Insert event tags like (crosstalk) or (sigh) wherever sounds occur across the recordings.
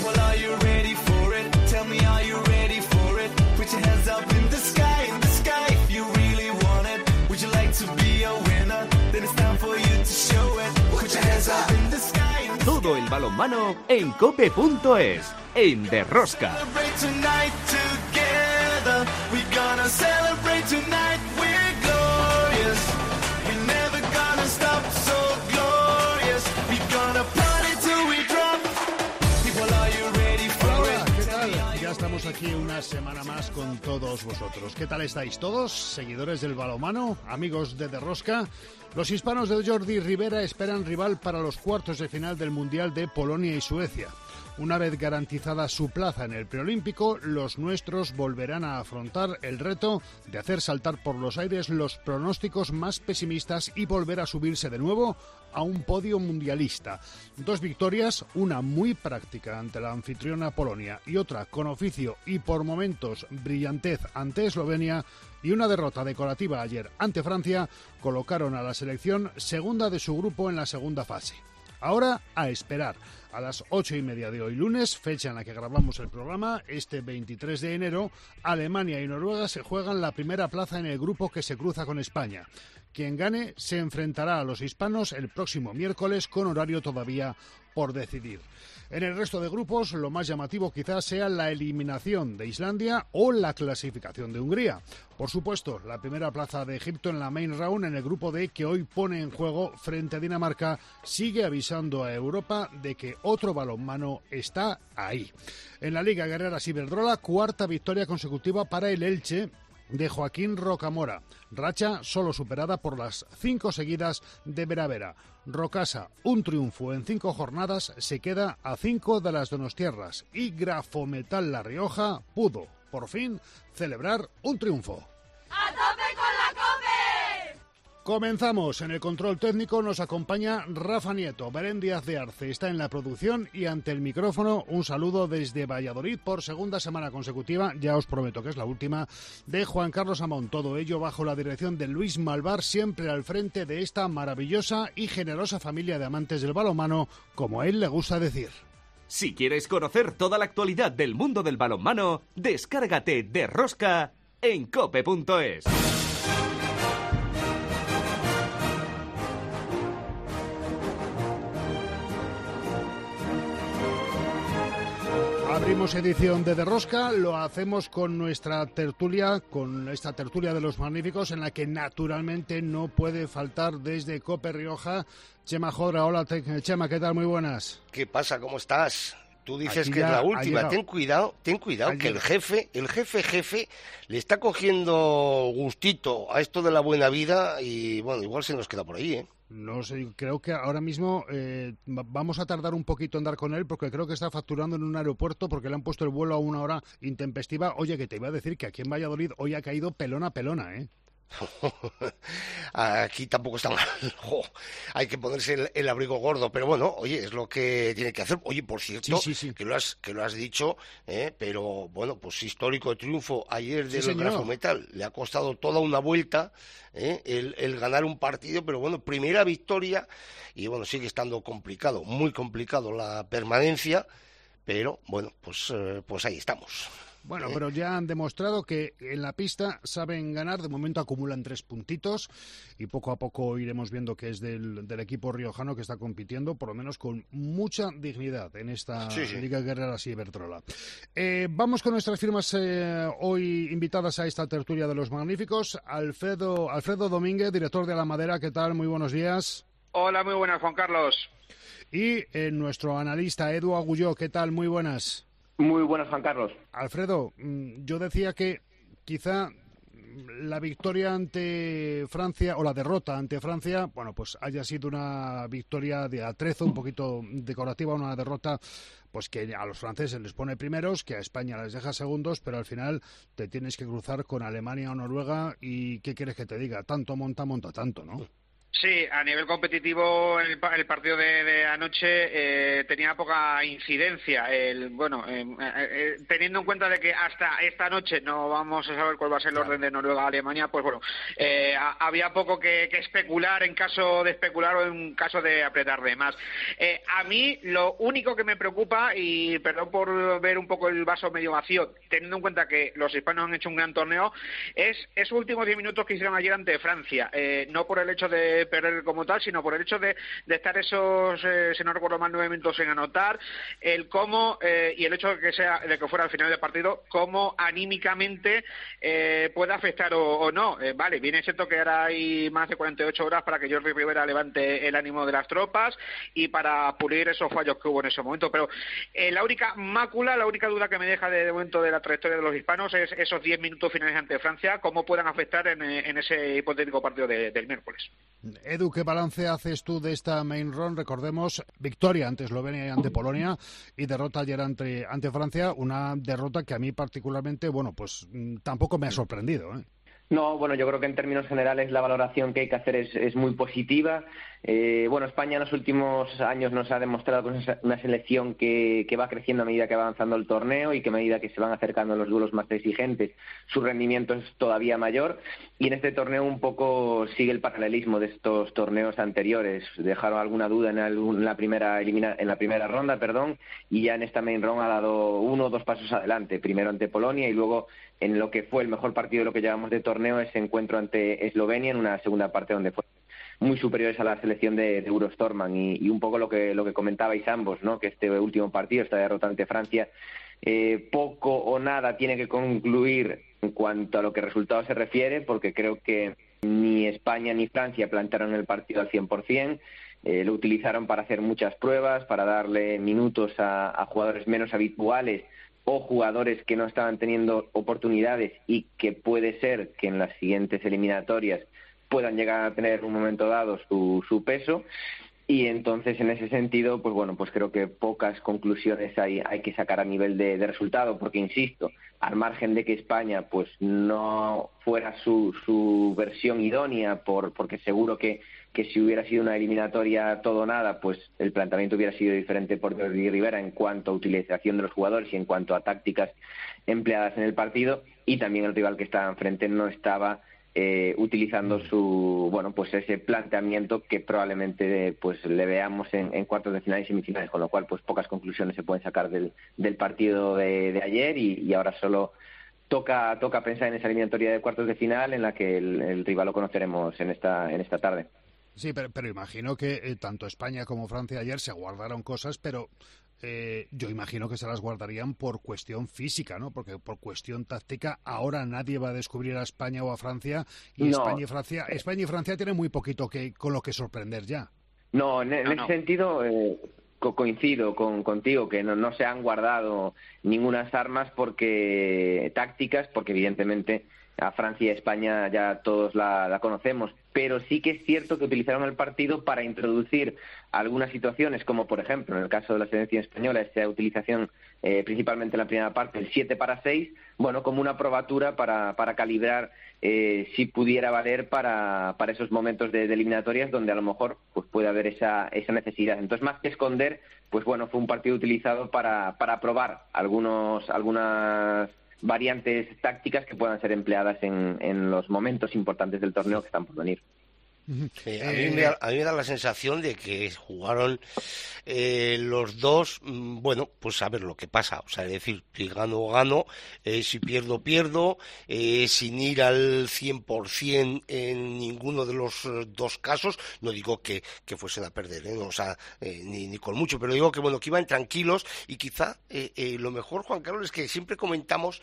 People, are you ready for it? Tell me, are you ready for it? Put your hands up in the sky, in the sky if you really want it. Would you like to be a winner? Then it's time for you to show it. Put your hands up in the sky. in the Todo el balonmano en cope.es, en Derrosca. Celebrate tonight together. We're gonna celebrate una semana más con todos vosotros. ¿Qué tal estáis todos? Seguidores del balomano, amigos de Derrosca. Los hispanos de Jordi Rivera esperan rival para los cuartos de final del Mundial de Polonia y Suecia. Una vez garantizada su plaza en el preolímpico, los nuestros volverán a afrontar el reto de hacer saltar por los aires los pronósticos más pesimistas y volver a subirse de nuevo a un podio mundialista. Dos victorias, una muy práctica ante la anfitriona Polonia y otra con oficio y por momentos brillantez ante Eslovenia y una derrota decorativa ayer ante Francia colocaron a la selección segunda de su grupo en la segunda fase. Ahora a esperar. A las ocho y media de hoy lunes, fecha en la que grabamos el programa, este 23 de enero, Alemania y Noruega se juegan la primera plaza en el grupo que se cruza con España. Quien gane se enfrentará a los hispanos el próximo miércoles con horario todavía por decidir. En el resto de grupos, lo más llamativo quizás sea la eliminación de Islandia o la clasificación de Hungría. Por supuesto, la primera plaza de Egipto en la main round en el grupo D que hoy pone en juego frente a Dinamarca sigue avisando a Europa de que otro balonmano está ahí. En la Liga Guerrera Ciberdrola, cuarta victoria consecutiva para el Elche de Joaquín Rocamora. Racha solo superada por las cinco seguidas de Veravera. Rocasa, un triunfo en cinco jornadas, se queda a cinco de las Donostierras. Y Grafometal La Rioja pudo, por fin, celebrar un triunfo. ¡A! Comenzamos. En el control técnico nos acompaña Rafa Nieto. Belén Díaz de Arce está en la producción y ante el micrófono un saludo desde Valladolid por segunda semana consecutiva, ya os prometo que es la última, de Juan Carlos Amón. Todo ello bajo la dirección de Luis Malvar, siempre al frente de esta maravillosa y generosa familia de amantes del balonmano, como a él le gusta decir. Si quieres conocer toda la actualidad del mundo del balonmano, descárgate Derrosca en cope.es. Abrimos edición de Derrosca, lo hacemos con nuestra tertulia, con esta tertulia de los magníficos, en la que naturalmente no puede faltar desde Cope Rioja. Chema Jodra, hola te- Chema, ¿qué tal? Muy buenas. ¿Qué pasa? ¿Cómo estás? Tú dices Aquí que es la última. Ten cuidado, ten cuidado, que el jefe, el jefe jefe, le está cogiendo gustito a esto de la buena vida y bueno, igual se nos queda por ahí, ¿eh? No sé, creo que ahora mismo eh, va- vamos a tardar un poquito en dar con él porque creo que está facturando en un aeropuerto porque le han puesto el vuelo a una hora intempestiva. Oye, que te iba a decir que aquí en Valladolid hoy ha caído pelona pelona, ¿eh? (laughs) Aquí tampoco está mal. (laughs) Jo, hay que ponerse el, el abrigo gordo, pero bueno, oye, es lo que tiene que hacer. Oye, por cierto, Sí, sí, sí. que lo has que lo has dicho, ¿eh? pero bueno, pues histórico triunfo ayer del señor. Grafometal. Le ha costado toda una vuelta ¿eh? el, el ganar un partido, pero bueno, primera victoria y bueno, sigue estando complicado, muy complicado la permanencia, pero bueno, pues eh, pues ahí estamos. Bueno, pero ya han demostrado que en la pista saben ganar. De momento acumulan tres puntitos y poco a poco iremos viendo que es del, del equipo riojano que está compitiendo, por lo menos con mucha dignidad en esta Sí, sí. Liga Guerrera Ciberdrola. Eh, vamos con nuestras firmas eh, hoy invitadas a esta tertulia de los magníficos. Alfredo, Alfredo Domínguez, director de La Madera, ¿qué tal? Muy buenos días. Hola, muy buenas, Juan Carlos. Y eh, nuestro analista Edu Agulló, ¿qué tal? Muy buenas. Muy buenas, Juan Carlos. Alfredo, mm, yo decía que quizá la victoria ante Francia o la derrota ante Francia, bueno, pues haya sido una victoria de atrezo, un poquito decorativa, una derrota pues que a los franceses les pone primeros, que a España les deja segundos, pero al final te tienes que cruzar con Alemania o Noruega y ¿qué quieres que te diga? Tanto monta, monta tanto, ¿no? Sí, a nivel competitivo el, el partido de, anoche eh, tenía poca incidencia. El, bueno, eh, eh, teniendo en cuenta de que hasta esta noche no vamos a saber cuál va a ser el orden de Noruega-Alemania, pues bueno, había poco que, especular en caso de especular o en caso de apretar de más. a mí lo único que me preocupa, y perdón por ver un poco el vaso medio vacío, teniendo en cuenta que los hispanos han hecho un gran torneo, es esos últimos diez minutos que hicieron ayer ante Francia. no por el hecho de perder como tal, sino por el hecho de, estar esos, eh, si no recuerdo mal, nueve minutos en anotar, el cómo eh, y el hecho de que sea de que fuera al final del partido, cómo anímicamente eh, puede afectar o, no. vale, viene cierto que ahora hay más de 48 horas para que Jordi Rivera levante el ánimo de las tropas y para pulir esos fallos que hubo en ese momento. Pero la única mácula, la única duda que me deja de, momento de la trayectoria de los hispanos es esos diez minutos finales ante Francia, cómo puedan afectar en, ese hipotético partido del miércoles. Edu, ¿qué balance haces tú de esta main run? Recordemos, victoria ante Eslovenia y ante Polonia y derrota ayer ante, Francia, una derrota que a mí particularmente, bueno, pues mm, tampoco me ha sorprendido. ¿eh? No, bueno, yo creo que en términos generales la valoración que hay que hacer es, es muy positiva. Eh, bueno, España en los últimos años nos ha demostrado una selección que, va creciendo a medida que va avanzando el torneo y que a medida que se van acercando los duelos más exigentes, su rendimiento es todavía mayor. Y en este torneo un poco sigue el paralelismo de estos torneos anteriores. Dejaron alguna duda en, la primera en la primera ronda, perdón, y ya en esta main round ha dado uno o dos pasos adelante. Primero ante Polonia y luego en lo que fue el mejor partido de lo que llevamos de torneo, ese encuentro ante Eslovenia en una segunda parte donde fue muy superiores a la selección de, de Eurostorman y, un poco lo que, lo que comentabais ambos, ¿no? que este último partido, esta derrota ante Francia, eh, poco o nada tiene que concluir en cuanto a lo que resultado se refiere, porque creo que ni España ni Francia plantearon el partido al 100%. Eh, lo utilizaron para hacer muchas pruebas, para darle minutos a jugadores menos habituales o jugadores que no estaban teniendo oportunidades y que puede ser que en las siguientes eliminatorias puedan llegar a tener un momento dado su, su peso. Y entonces en ese sentido pues bueno pues creo que pocas conclusiones hay, hay que sacar a nivel de, resultado porque insisto al margen de que España pues no fuera su, su versión idónea por porque seguro que, que si hubiera sido una eliminatoria todo o nada pues el planteamiento hubiera sido diferente por Jordi Rivera en cuanto a utilización de los jugadores y en cuanto a tácticas empleadas en el partido y también el rival que estaba enfrente no estaba eh, utilizando mm. su bueno pues ese planteamiento que probablemente pues le veamos en, cuartos de final y semifinales con lo cual pues pocas conclusiones se pueden sacar del, del partido de, ayer y, ahora solo toca toca pensar en esa eliminatoria de cuartos de final en la que el, rival lo conoceremos en esta en esta tarde Sí, pero, pero imagino que eh, tanto España como Francia ayer se guardaron cosas, pero eh, yo imagino que se las guardarían por cuestión física, ¿no? Porque por cuestión táctica ahora nadie va a descubrir a España o a Francia y España y Francia España y Francia tienen muy poquito que con lo que sorprender ya. No, en, ese sentido eh, coincido con, contigo que no, no se han guardado ninguna armas porque tácticas, porque evidentemente a Francia y a España ya todos la, conocemos, pero sí que es cierto que utilizaron el partido para introducir algunas situaciones, como por ejemplo en el caso de la selección española, esta utilización eh, principalmente en la primera parte, el 7 para 6, bueno, como una probatura para, para calibrar eh, si pudiera valer para, para esos momentos de, eliminatorias donde a lo mejor pues puede haber esa, esa necesidad. Entonces, más que esconder, pues bueno, fue un partido utilizado para, para probar algunos, algunas variantes tácticas que puedan ser empleadas en, en los momentos importantes del torneo que están por venir. Eh, a, mí me da, a, mí me da, la sensación de que jugaron eh, los dos, mm, bueno, pues a ver lo que pasa. O sea, es decir, si gano, gano, eh, si pierdo, pierdo, sin ir al 100% en ninguno de los dos casos. No digo que, que fuesen a perder, o sea, ni, ni, con mucho, pero digo que, bueno, que iban tranquilos y quizá lo mejor, Juan Carlos, es que siempre comentamos,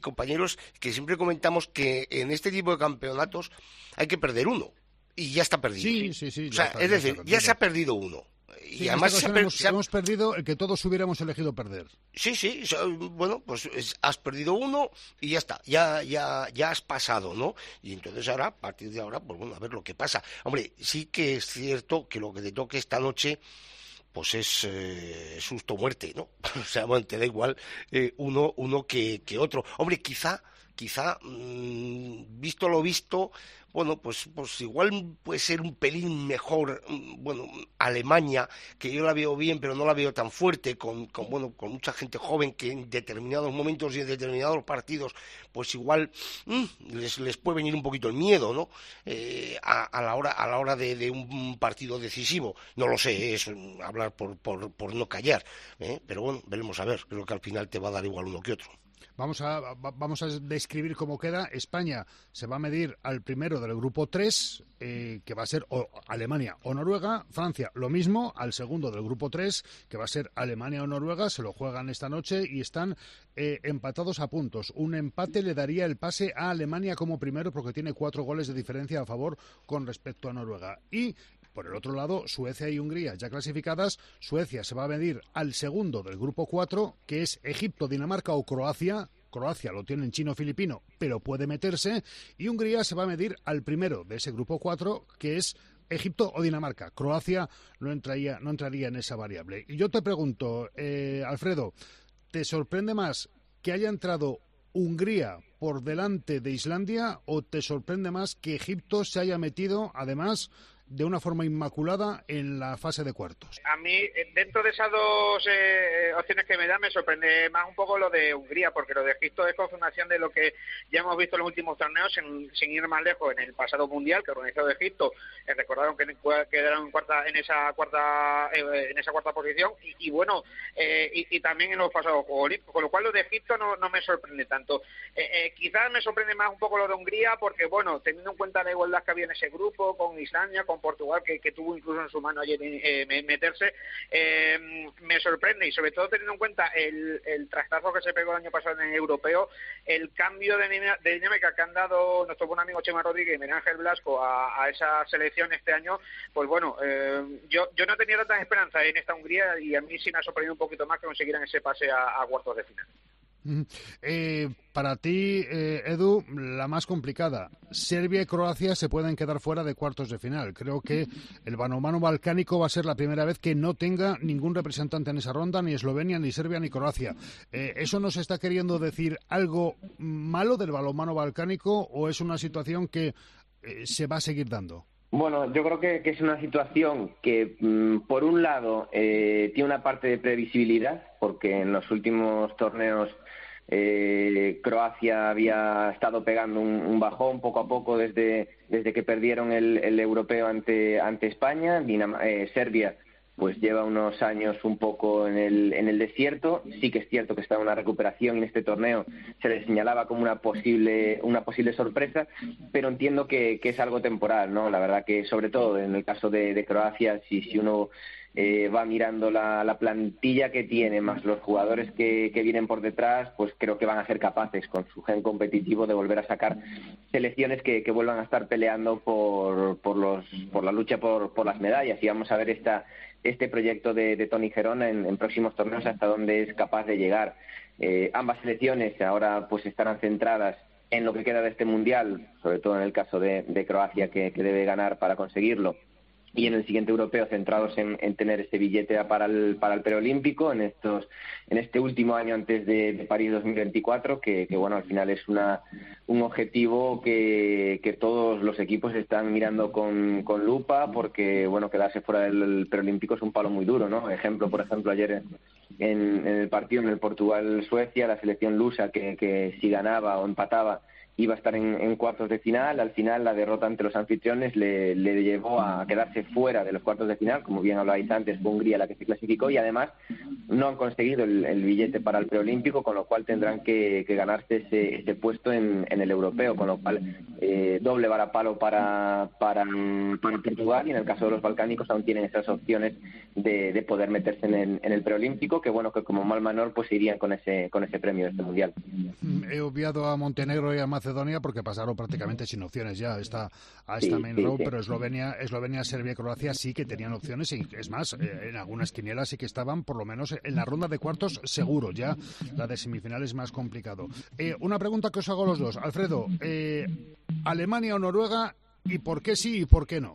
compañeros, que siempre comentamos que en este tipo de campeonatos hay que perder uno y ya está perdido. Sí, sí, sí. O sea, es decir, ya se ha perdido uno. y además se hemos, perdido el que todos hubiéramos elegido perder. Sí, sí, bueno, pues has perdido uno y ya está, ya, ya, ya has pasado, ¿no? Y entonces ahora, a partir de ahora, pues bueno, a ver lo que pasa. Hombre, sí que es cierto que lo que te toque esta noche, pues es eh, susto muerte, ¿no? (laughs) o sea, bueno, te da igual eh, uno, uno que, que otro. Hombre, quizá quizá, mm, visto lo visto, bueno, pues, pues igual puede ser un pelín mejor, mm, bueno, Alemania, que yo la veo bien, pero no la veo tan fuerte, con, con, bueno, con mucha gente joven que en determinados momentos y en determinados partidos, pues igual mm, les, les puede venir un poquito el miedo, ¿no? Eh, a, a, la hora, a la hora de, de, un partido decisivo. No lo sé, es hablar por, por, por no callar, ¿eh? pero bueno, veremos a ver, creo que al final te va a dar igual uno que otro. Vamos a, vamos a describir cómo queda. España se va a medir al primero del grupo 3, eh, que va a ser o Alemania o Noruega. Francia, lo mismo, al segundo del grupo 3, que va a ser Alemania o Noruega. Se lo juegan esta noche y están eh, empatados a puntos. Un empate le daría el pase a Alemania como primero porque tiene cuatro goles de diferencia a favor con respecto a Noruega. Y por el otro lado, Suecia y Hungría ya clasificadas. Suecia se va a medir al segundo del grupo 4, que es Egipto, Dinamarca o Croacia. Croacia lo tiene en chino-filipino, pero puede meterse. Y Hungría se va a medir al primero de ese grupo 4, que es Egipto o Dinamarca. Croacia no entraría, no entraría en esa variable. Y yo te pregunto, eh, Alfredo, ¿te sorprende más que haya entrado Hungría por delante de Islandia o te sorprende más que Egipto se haya metido, además, de una forma inmaculada en la fase de cuartos. A mí, eh, dentro de esas dos eh, opciones que me da, me sorprende más un poco lo de Hungría, porque lo de Egipto es confirmación de lo que ya hemos visto en los últimos torneos, sin ir más lejos, en el pasado mundial que organizó Egipto, eh, recordaron que quedaron en cuarta, en esa cuarta, eh, en esa cuarta posición, y, y bueno, eh, y, y, también en los pasados Juegos Olímpicos, con lo cual lo de Egipto no, no me sorprende tanto. quizás me sorprende más un poco lo de Hungría, porque bueno, teniendo en cuenta la igualdad que había en ese grupo, con Islandia, con Portugal, que, tuvo incluso en su mano ayer eh, meterse, eh, me sorprende y sobre todo teniendo en cuenta el, el trastazo que se pegó el año pasado en el europeo, el cambio de, dinámica que han dado nuestro buen amigo Chema Rodríguez y Miguel Ángel Blasco a, esa selección este año, pues bueno, eh, yo, yo no tenía tantas esperanzas en esta Hungría y a mí sí me ha sorprendido un poquito más que consiguieran ese pase a cuartos de final. Eh, para ti, eh, Edu, la más complicada. Serbia y Croacia se pueden quedar fuera de cuartos de final. Creo que (laughs) el balonmano balcánico va a ser la primera vez que no tenga ningún representante en esa ronda, ni Eslovenia, ni Serbia, ni Croacia. Eh, ¿Eso nos está queriendo decir algo malo del balonmano balcánico o es una situación que eh, se va a seguir dando? Bueno, yo creo que, es una situación que, mmm, por un lado, eh, tiene una parte de previsibilidad, porque en los últimos torneos eh, Croacia había estado pegando un, un, bajón poco a poco desde, desde que perdieron el, el europeo ante, ante España. Dinam eh, Serbia pues lleva unos años un poco en el, en el desierto. Sí que es cierto que está en una recuperación en este torneo se le señalaba como una posible, una posible sorpresa, pero entiendo que, es algo temporal, ¿no? La verdad que sobre todo en el caso de, de Croacia, si, si uno eh, va mirando la, la, plantilla que tiene, más los jugadores que, que, vienen por detrás, pues creo que van a ser capaces con su gen competitivo de volver a sacar selecciones que, que vuelvan a estar peleando por, por, los, por la lucha por, por las medallas. Y vamos a ver esta, este proyecto de, de Tony Gerona en, próximos torneos hasta dónde es capaz de llegar. Eh, ambas selecciones ahora pues estarán centradas en lo que queda de este mundial, sobre todo en el caso de, de Croacia que, que debe ganar para conseguirlo y en el siguiente europeo centrados en, en tener este billete para el, para el preolímpico en estos en este último año antes de, de París 2024 que, que, bueno al final es una un objetivo que, que todos los equipos están mirando con, con lupa porque bueno quedarse fuera del preolímpico es un palo muy duro no ejemplo por ejemplo ayer en, en, en el partido en el Portugal Suecia la selección lusa que, que si ganaba o empataba iba a estar en, cuartos de final. Al final, la derrota ante los anfitriones le, le, llevó a quedarse fuera de los cuartos de final. Como bien hablabais antes, fue Hungría la que se clasificó y además no han conseguido el, billete para el preolímpico, con lo cual tendrán que, que ganarse ese, ese puesto en, el europeo. Con lo cual, eh, doble varapalo para, para, para Portugal y en el caso de los balcánicos aún tienen esas opciones de, de poder meterse en el, en el, preolímpico, que bueno, que como mal menor pues irían con ese, con ese premio de este mundial. He obviado a Montenegro y a Macedonia porque pasaron prácticamente sin opciones ya a esta, a esta sí, main sí, sí. pero Eslovenia, Eslovenia, Serbia y Croacia sí que tenían opciones y es más, eh, en algunas quinielas sí que estaban por lo menos en la ronda de cuartos seguro, ya la de semifinales más complicado. Eh, una pregunta que os hago los dos. Alfredo, eh, ¿Alemania o Noruega y por qué sí y por qué no?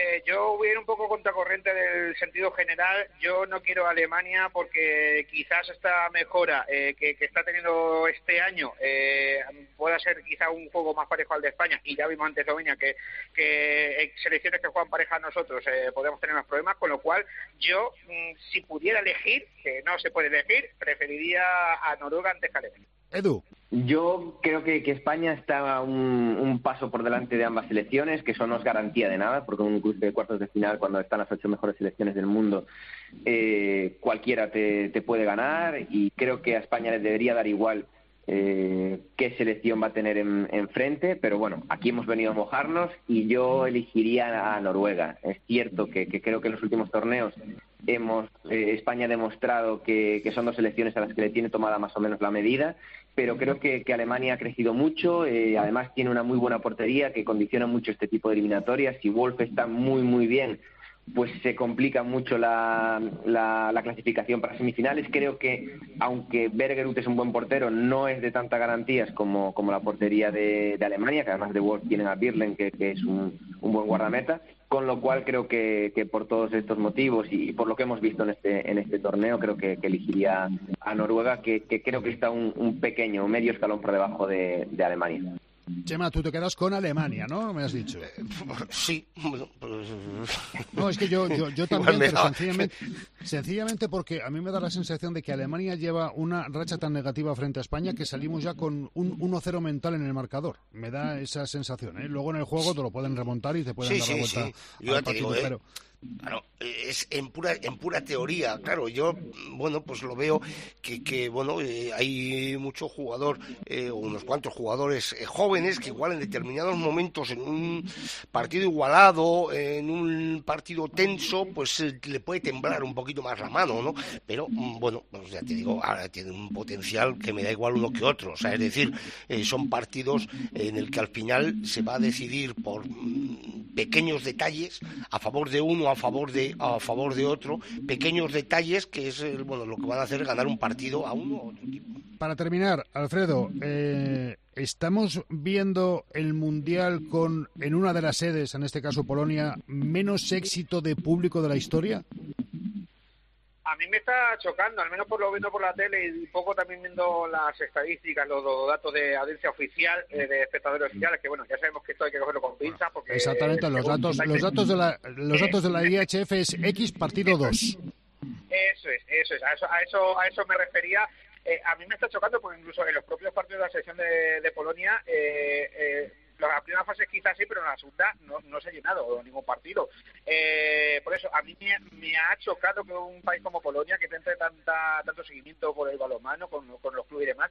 Eh, yo voy a un poco contracorriente del sentido general. Yo no quiero a Alemania porque quizás esta mejora eh, que, está teniendo este año eh, pueda ser quizá un juego más parejo al de España. Y ya vimos antes Eslovenia que, que selecciones que juegan pareja a nosotros eh, podemos tener más problemas. Con lo cual, yo, mm, si pudiera elegir, que no se puede elegir, preferiría a Noruega antes que a Alemania. Edu. Yo creo que, que España está un, paso por delante de ambas selecciones, que eso no es garantía de nada, porque en un cruce de cuartos de final, cuando están las ocho mejores selecciones del mundo, eh, cualquiera te, puede ganar y creo que a España le debería dar igual eh, qué selección va a tener enfrente, en pero bueno, aquí hemos venido a mojarnos y yo elegiría a Noruega. Es cierto que, que creo que en los últimos torneos hemos eh, España ha demostrado que, que, son dos selecciones a las que le tiene tomada más o menos la medida pero creo que, que Alemania ha crecido mucho, eh, además tiene una muy buena portería que condiciona mucho este tipo de eliminatorias. Si Wolf está muy, muy bien, pues se complica mucho la, la, la, clasificación para semifinales. Creo que, aunque Bergerut es un buen portero, no es de tantas garantías como, la portería de, Alemania, que además de Wolf tienen a Birlen, que, es un, buen guardameta con lo cual creo que, que, por todos estos motivos y por lo que hemos visto en este, en este torneo, creo que, que elegiría a Noruega, que, creo que está un, un pequeño, medio escalón por debajo de, de Alemania. Chema, tú te quedas con Alemania, ¿no? Me has dicho. Eh, sí. Pues... No, es que yo, yo, yo también, pero sencillamente, sencillamente porque a mí me da la sensación de que Alemania lleva una racha tan negativa frente a España que salimos ya con un 1-0 mental en el marcador. Me da esa sensación, ¿eh? Luego en el juego te lo pueden remontar y te pueden sí, dar la sí, vuelta sí. Yo al te digo, partido, ¿eh? pero... Claro, es en pura en pura teoría, claro. Yo, bueno, pues lo veo que, que bueno, eh, hay mucho jugador, eh, unos cuantos jugadores eh, jóvenes que igual en determinados momentos, en un partido igualado, en un partido tenso, pues eh, le puede temblar un poquito más la mano, ¿no? Pero, mm, bueno, pues ya te digo, ahora tiene un potencial que me da igual uno que otro. O sea, es decir, son partidos en el que al final se va a decidir por mm, pequeños detalles a favor de uno, a favor de a favor de otro, pequeños detalles que es bueno lo que van a hacer ganar un partido a uno o otro tipo. Para terminar, Alfredo, eh, estamos viendo el mundial con en una de las sedes, en este caso Polonia, menos éxito de público de la historia. A mí me está chocando, al menos por lo viendo por la tele y un poco también viendo las estadísticas, los, los datos de audiencia oficial, eh, de espectadores oficiales, que bueno, ya sabemos que esto hay que cogerlo con pinzas porque... Exactamente, los datos, los datos de la, los datos de la IHF es X partido 2. Eso es, eso es, a eso, a eso, a eso me refería. Eh, a mí me está chocando porque incluso en los propios partidos de la selección de, de Polonia... Eh, eh, la primera fase quizás sí, pero en la segunda no, no se ha llenado ningún partido. Eh, por eso, a mí me, me, ha chocado que un país como Polonia, que tente tanta, tanto seguimiento por el balonmano, con, con los clubes y demás,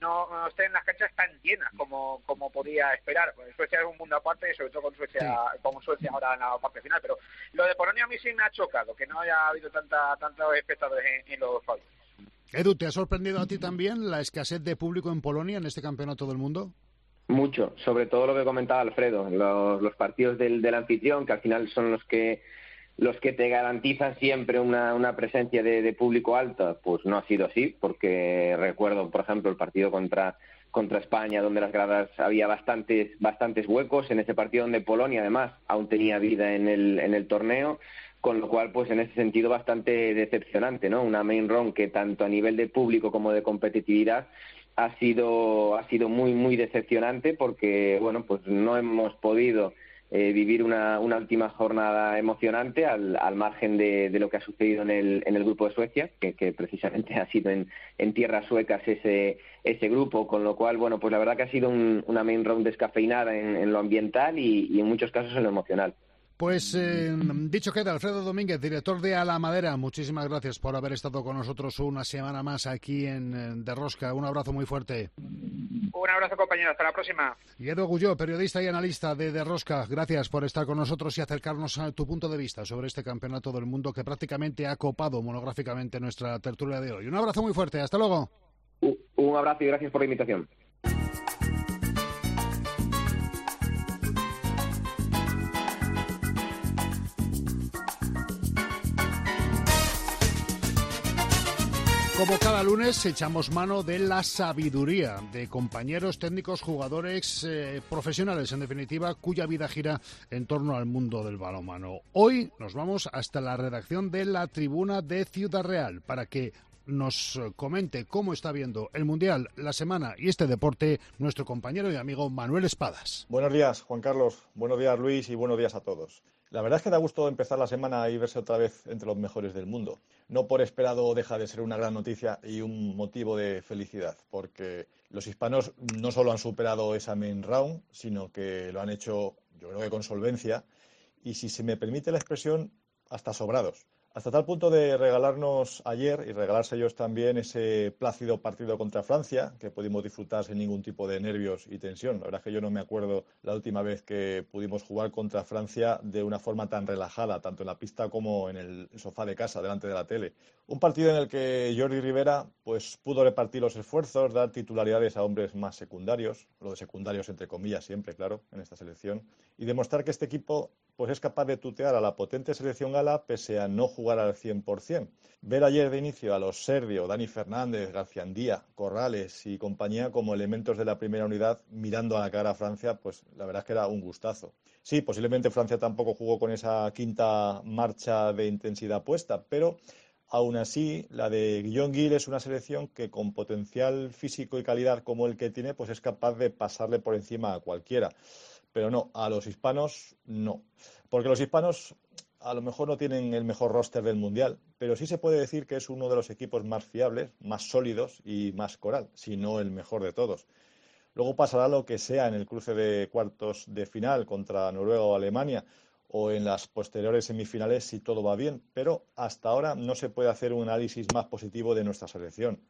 no, no estén las canchas tan llenas como, como podía esperar. Pues Suecia es un mundo aparte, sobre todo con Suecia, sí. con Suecia ahora en la parte final, pero lo de Polonia a mí sí me ha chocado, que no haya habido tanta, tantos espectadores en, en los fallos. Edu, ¿te ha sorprendido a ti también la escasez de público en Polonia en este campeonato del mundo? Mucho, sobre todo lo que comentaba Alfredo, los, partidos del, del, anfitrión, que al final son los que los que te garantizan siempre una, una presencia de, de, público alta, pues no ha sido así, porque recuerdo, por ejemplo, el partido contra contra España, donde las gradas había bastantes bastantes huecos, en ese partido donde Polonia además aún tenía vida en el, en el torneo, con lo cual, pues en ese sentido bastante decepcionante, ¿no? Una main run que tanto a nivel de público como de competitividad ha sido ha sido muy muy decepcionante porque bueno pues no hemos podido eh, vivir una, una, última jornada emocionante al, al margen de, lo que ha sucedido en el, en el grupo de Suecia que, que precisamente (laughs) ha sido en, tierras suecas ese ese grupo con lo cual bueno pues la verdad que ha sido un, una main round descafeinada en, en lo ambiental y en muchos casos en lo emocional pues eh, dicho queda, Alfredo Domínguez, director de A la Madera, muchísimas gracias por haber estado con nosotros una semana más aquí en De Rosca. Un abrazo muy fuerte. Un abrazo, compañero. Hasta la próxima. Y Edu Gulló, periodista y analista de De Rosca, gracias por estar con nosotros y acercarnos a tu punto de vista sobre este campeonato del mundo que prácticamente ha copado monográficamente nuestra tertulia de hoy. Un abrazo muy fuerte. Hasta luego. Un abrazo y gracias por la invitación. Como cada lunes echamos mano de la sabiduría de compañeros técnicos, jugadores eh, profesionales, en definitiva, cuya vida gira en torno al mundo del balonmano. Hoy nos vamos hasta la redacción de la Tribuna de Ciudad Real para que nos comente cómo está viendo el Mundial, la semana y este deporte nuestro compañero y amigo Manuel Espadas. Buenos días, Juan Carlos. Buenos días, Luis, y buenos días a todos. La verdad es que da gusto empezar la semana y verse otra vez entre los mejores del mundo. No por esperado deja de ser una gran noticia y un motivo de felicidad, porque los hispanos no solo han superado esa main round, sino que lo han hecho, yo creo que con solvencia, y si se me permite la expresión, hasta sobrados. Hasta tal punto de regalarnos ayer y regalarse ellos también ese plácido partido contra Francia, que pudimos disfrutar sin ningún tipo de nervios y tensión. La verdad es que yo no me acuerdo la última vez que pudimos jugar contra Francia de una forma tan relajada, tanto en la pista como en el sofá de casa, delante de la tele. Un partido en el que Jordi Rivera pues, pudo repartir los esfuerzos, dar titularidades a hombres más secundarios, lo de secundarios entre comillas siempre, claro, en esta selección, y demostrar que este equipo pues es capaz de tutear a la potente selección gala pese a no jugar al 100%. Ver ayer de inicio a los Sergio, Dani Fernández, García Andía, Corrales y compañía como elementos de la primera unidad mirando a la cara a Francia, pues la verdad es que era un gustazo. Sí, posiblemente Francia tampoco jugó con esa quinta marcha de intensidad puesta, pero aún así la de Guillón Gil es una selección que con potencial físico y calidad como el que tiene, pues es capaz de pasarle por encima a cualquiera pero no, a los hispanos no. Porque los hispanos a lo mejor no tienen el mejor roster del Mundial, pero sí se puede decir que es uno de los equipos más fiables, más sólidos y más coral, si no el mejor de todos. Luego pasará lo que sea en el cruce de cuartos de final contra Noruega o Alemania o en las posteriores semifinales si todo va bien, pero hasta ahora no se puede hacer un análisis más positivo de nuestra selección.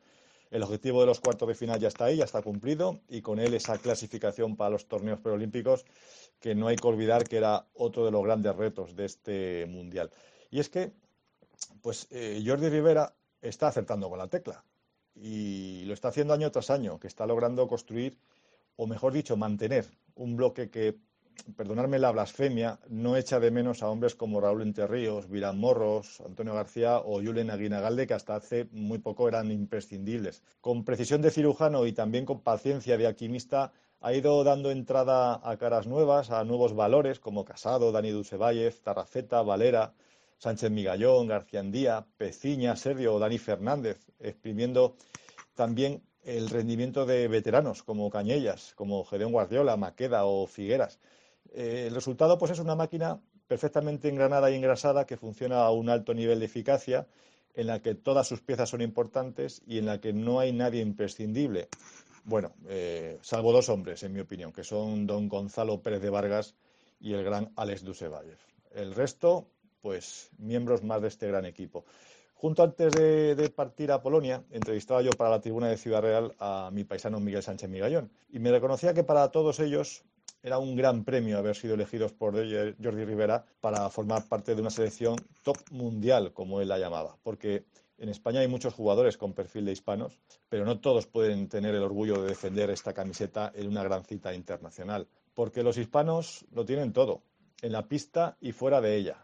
El objetivo de los cuartos de final ya está ahí, ya está cumplido, y con él esa clasificación para los torneos preolímpicos, que no hay que olvidar que era otro de los grandes retos de este Mundial. Y es que, pues, eh, Jordi Rivera está acertando con la tecla, y lo está haciendo año tras año, que está logrando construir, o mejor dicho, mantener un bloque que perdonadme la blasfemia, no echa de menos a hombres como Raúl Enterríos, Virán Morros, Antonio García o Julen Aguinagalde, que hasta hace muy poco eran imprescindibles. Con precisión de cirujano y también con paciencia de alquimista, ha ido dando entrada a caras nuevas, a nuevos valores como Casado, Dani Dusevayev, Tarrafeta, Valera, Sánchez Migallón, García Andía, Peciña, Sergio o Dani Fernández, exprimiendo también el rendimiento de veteranos como Cañellas, como Gedeón Guardiola, Maqueda o Figueras. Eh, el resultado pues, es una máquina perfectamente engranada y engrasada que funciona a un alto nivel de eficacia, en la que todas sus piezas son importantes y en la que no hay nadie imprescindible. Bueno, eh, salvo dos hombres, en mi opinión, que son don Gonzalo Pérez de Vargas y el gran Alex Dusevayev. El resto, pues, miembros más de este gran equipo. Junto antes de, de, partir a Polonia, entrevistaba yo para la tribuna de Ciudad Real a mi paisano Miguel Sánchez Migallón y me reconocía que para todos ellos era un gran premio haber sido elegidos por Jordi Rivera para formar parte de una selección top mundial, como él la llamaba, porque en España hay muchos jugadores con perfil de hispanos, pero no todos pueden tener el orgullo de defender esta camiseta en una gran cita internacional, porque los hispanos lo tienen todo, en la pista y fuera de ella.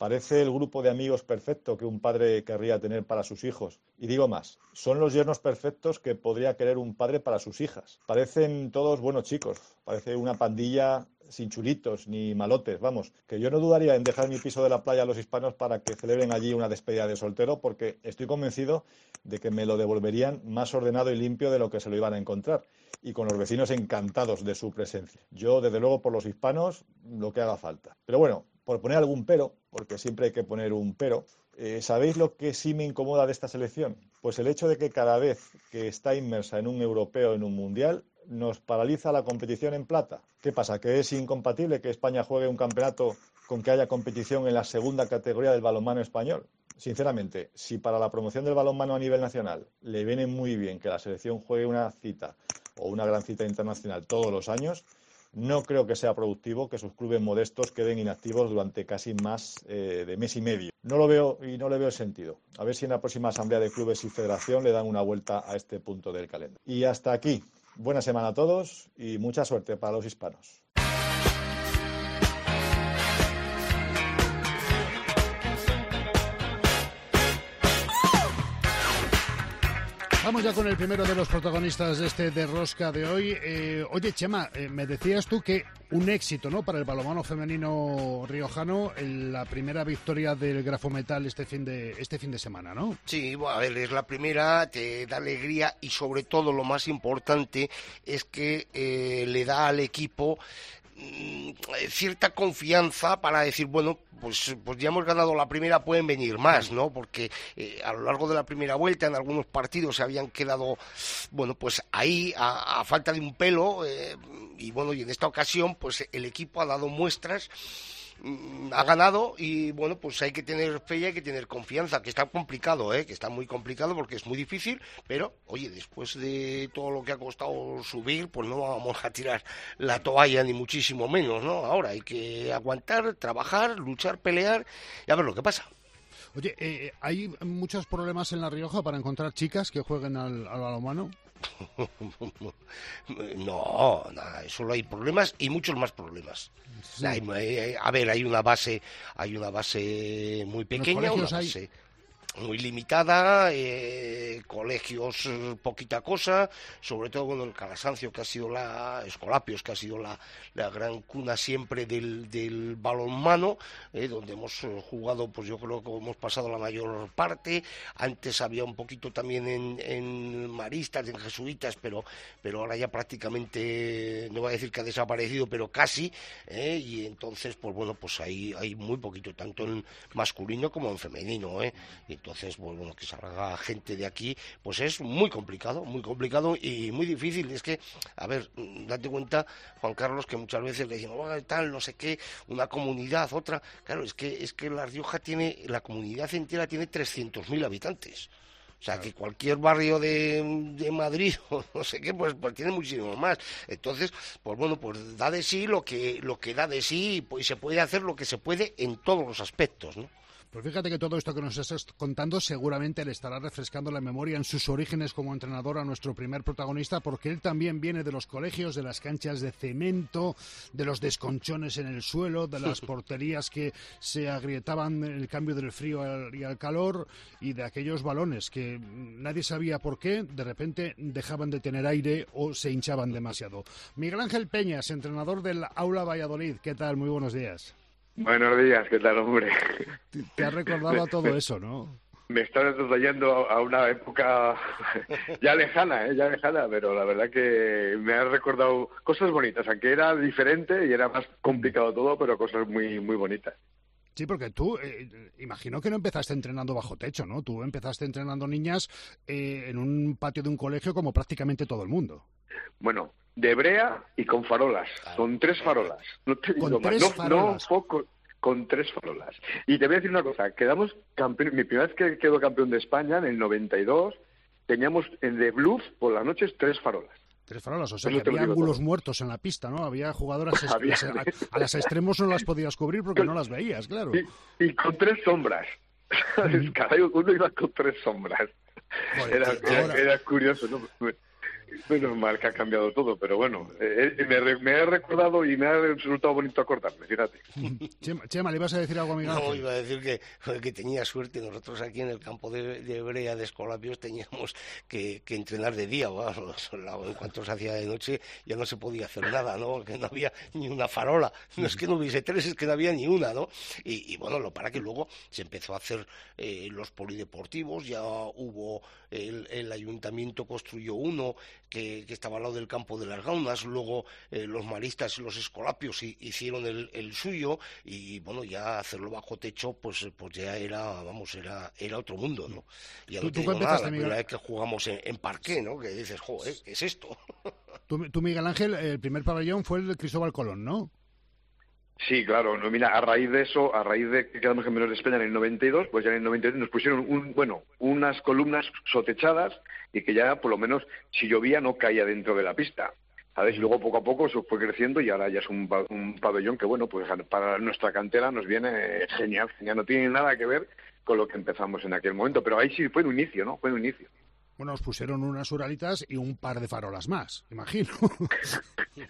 Parece el grupo de amigos perfecto que un padre querría tener para sus hijos. Y digo más, son los yernos perfectos que podría querer un padre para sus hijas. Parecen todos buenos chicos, parece una pandilla sin chulitos ni malotes, vamos, que yo no dudaría en dejar mi piso de la playa a los hispanos para que celebren allí una despedida de soltero, porque estoy convencido de que me lo devolverían más ordenado y limpio de lo que se lo iban a encontrar, y con los vecinos encantados de su presencia. Yo, desde luego, por los hispanos, lo que haga falta. Pero bueno, por poner algún pero, porque siempre hay que poner un pero, eh, ¿sabéis lo que sí me incomoda de esta selección? Pues el hecho de que cada vez que está inmersa en un europeo, en un mundial, nos paraliza la competición en plata. ¿Qué pasa? ¿Que es incompatible que España juegue un campeonato con que haya competición en la segunda categoría del balonmano español? Sinceramente, si para la promoción del balonmano a nivel nacional le viene muy bien que la selección juegue una cita o una gran cita internacional todos los años, no creo que sea productivo que sus clubes modestos queden inactivos durante casi más eh, de mes y medio. No lo veo y no le veo el sentido. A ver si en la próxima asamblea de clubes y federación le dan una vuelta a este punto del calendario. Y hasta aquí. Buena semana a todos y mucha suerte para los hispanos. Vamos ya con el primero de los protagonistas de este de Rosca de hoy. Eh, oye, Chema, eh, me decías tú que un éxito ¿no? para el balonmano femenino riojano la primera victoria del Grafometal este fin de, este fin de semana, ¿no? Sí, a ver, es la primera, te da alegría y sobre todo lo más importante es que eh, le da al equipo cierta confianza para decir, bueno, pues, pues ya hemos ganado la primera, pueden venir más, ¿no? Porque eh, a lo largo de la primera vuelta en algunos partidos se habían quedado, bueno, pues ahí a, a falta de un pelo eh, y bueno, y en esta ocasión pues el equipo ha dado muestras mm, ha ganado y bueno, pues hay que tener fe y hay que tener confianza, que está complicado, ¿eh? que está muy complicado porque es muy difícil, pero oye, después de todo lo que ha costado subir, pues no vamos a tirar la toalla ni muchísimo menos, ¿no? Ahora hay que aguantar, trabajar, luchar, pelear y a ver lo que pasa. Oye, eh, ¿hay muchos problemas en La Rioja para encontrar chicas que jueguen al, al balonmano? (laughs) No, nada, solo hay problemas y muchos más problemas. Hay- hay- a ver, hay una base, hay una base muy pequeña, una hay- base muy limitada, eh, colegios eh, poquita cosa, sobre todo con el Calasancio que ha sido la, Escolapios que ha sido la, la gran cuna siempre del, del balonmano, eh, donde hemos jugado, pues yo creo que hemos pasado la mayor parte, antes había un poquito también en, en maristas, en jesuitas, pero, pero ahora ya prácticamente, no voy a decir que ha desaparecido, pero casi, y entonces, pues bueno, pues ahí hay muy poquito, tanto en masculino como en femenino, ¿eh? Entonces, pues bueno, que salga gente de aquí, pues es muy complicado, muy complicado y muy difícil. Es que, a ver, mm, date cuenta, Juan Carlos, que muchas veces le decimos, "Ah, tal, no sé qué, una comunidad, otra. Claro, es que, es que La Rioja tiene, la comunidad entera tiene 300.000 habitantes. O sea, que cualquier barrio de, de Madrid (laughs) o no sé qué, pues, pues tiene muchísimo más. Entonces, pues bueno, pues da de sí lo que, lo que da de sí y pues, se puede hacer lo que se puede en todos los aspectos, ¿no? Pues fíjate que todo esto que nos estás contando seguramente le estará refrescando la memoria en sus orígenes como entrenador a nuestro primer protagonista, porque él también viene de los colegios, de las canchas de cemento, de los desconchones en el suelo, de las (laughs) porterías que se agrietaban en el cambio del frío al- y al calor, y de aquellos balones que nadie sabía por qué, de repente dejaban de tener aire o se hinchaban demasiado. Miguel Ángel Peñas, entrenador del Aula Valladolid, ¿qué tal? Muy buenos días. Buenos días, ¿qué tal, hombre? Te- Te has recordado a todo eso, ¿no? Me estás trayendo a una época (laughs) ya lejana, ¿eh? ya lejana, pero la verdad que me ha recordado cosas bonitas, aunque era diferente y era más complicado todo, pero cosas muy muy bonitas. Sí, porque tú, eh, imagino que no empezaste entrenando bajo techo, ¿no? Tú empezaste entrenando niñas eh, en un patio de un colegio como prácticamente todo el mundo. Bueno, de brea y con farolas, con tres farolas. No te Con más, tres no, farolas. no poco, con tres farolas. Y te voy a decir una cosa, quedamos campeón, mi primera vez que quedo campeón de España, en el 92, teníamos en de blues por las noches tres farolas. Tres farolas, o sea que había ángulos todo. muertos en la pista, ¿no? Había jugadoras (laughs) Había. a, a las extremos no las podías cubrir porque no las veías, claro. Y, y con tres sombras. (laughs) ¿Sabes? Cada uno iba con tres sombras. Era- ahora- era curioso, ¿no? Menos mal que ha cambiado todo, pero bueno, eh, eh, me, me ha recordado y me ha resultado bonito acordarme, fíjate. (laughs) Chema, Chema, ¿le ibas a decir algo a Miguel No, iba a decir que, que tenía suerte. Nosotros aquí en el campo de, de Brea de Escolapios teníamos que, que entrenar de día. (laughs) la- en cuanto se hacía de noche ya no se podía hacer nada, ¿no? Que no había ni una farola. No es que no hubiese tres, es que no había ni una, ¿no? Y, y bueno, lo para que luego se empezó a hacer eh, los polideportivos, ya hubo, el, el ayuntamiento construyó uno que, que estaba al lado del campo de las gaunas, luego eh, los maristas y los escolapios hi- hicieron el, el suyo y bueno, ya hacerlo bajo techo, pues, pues ya era, vamos, era, era otro mundo, ¿no? ¿Tú- no tú te digo nada, la primera vez que jugamos en, en parqué, ¿no? Que dices, joder, ¿qué es esto? Tú, tú, Miguel Ángel, el primer pabellón fue el de Cristóbal Colón, ¿no? Sí, claro. No, mira, a raíz de eso, a raíz de que quedamos campeones de España en el 92, pues ya en el 92 nos pusieron un, bueno, unas columnas sotechadas y que ya, por lo menos, si llovía no caía dentro de la pista. ¿Sabes? Y luego poco a poco eso fue creciendo y ahora ya es un, un pabellón que, bueno, pues para nuestra cantera nos viene genial, genial. No tiene nada que ver con lo que empezamos en aquel momento, pero ahí sí fue un inicio, ¿no? Fue un inicio. Bueno, os pusieron unas uralitas y un par de farolas más, imagino. (laughs)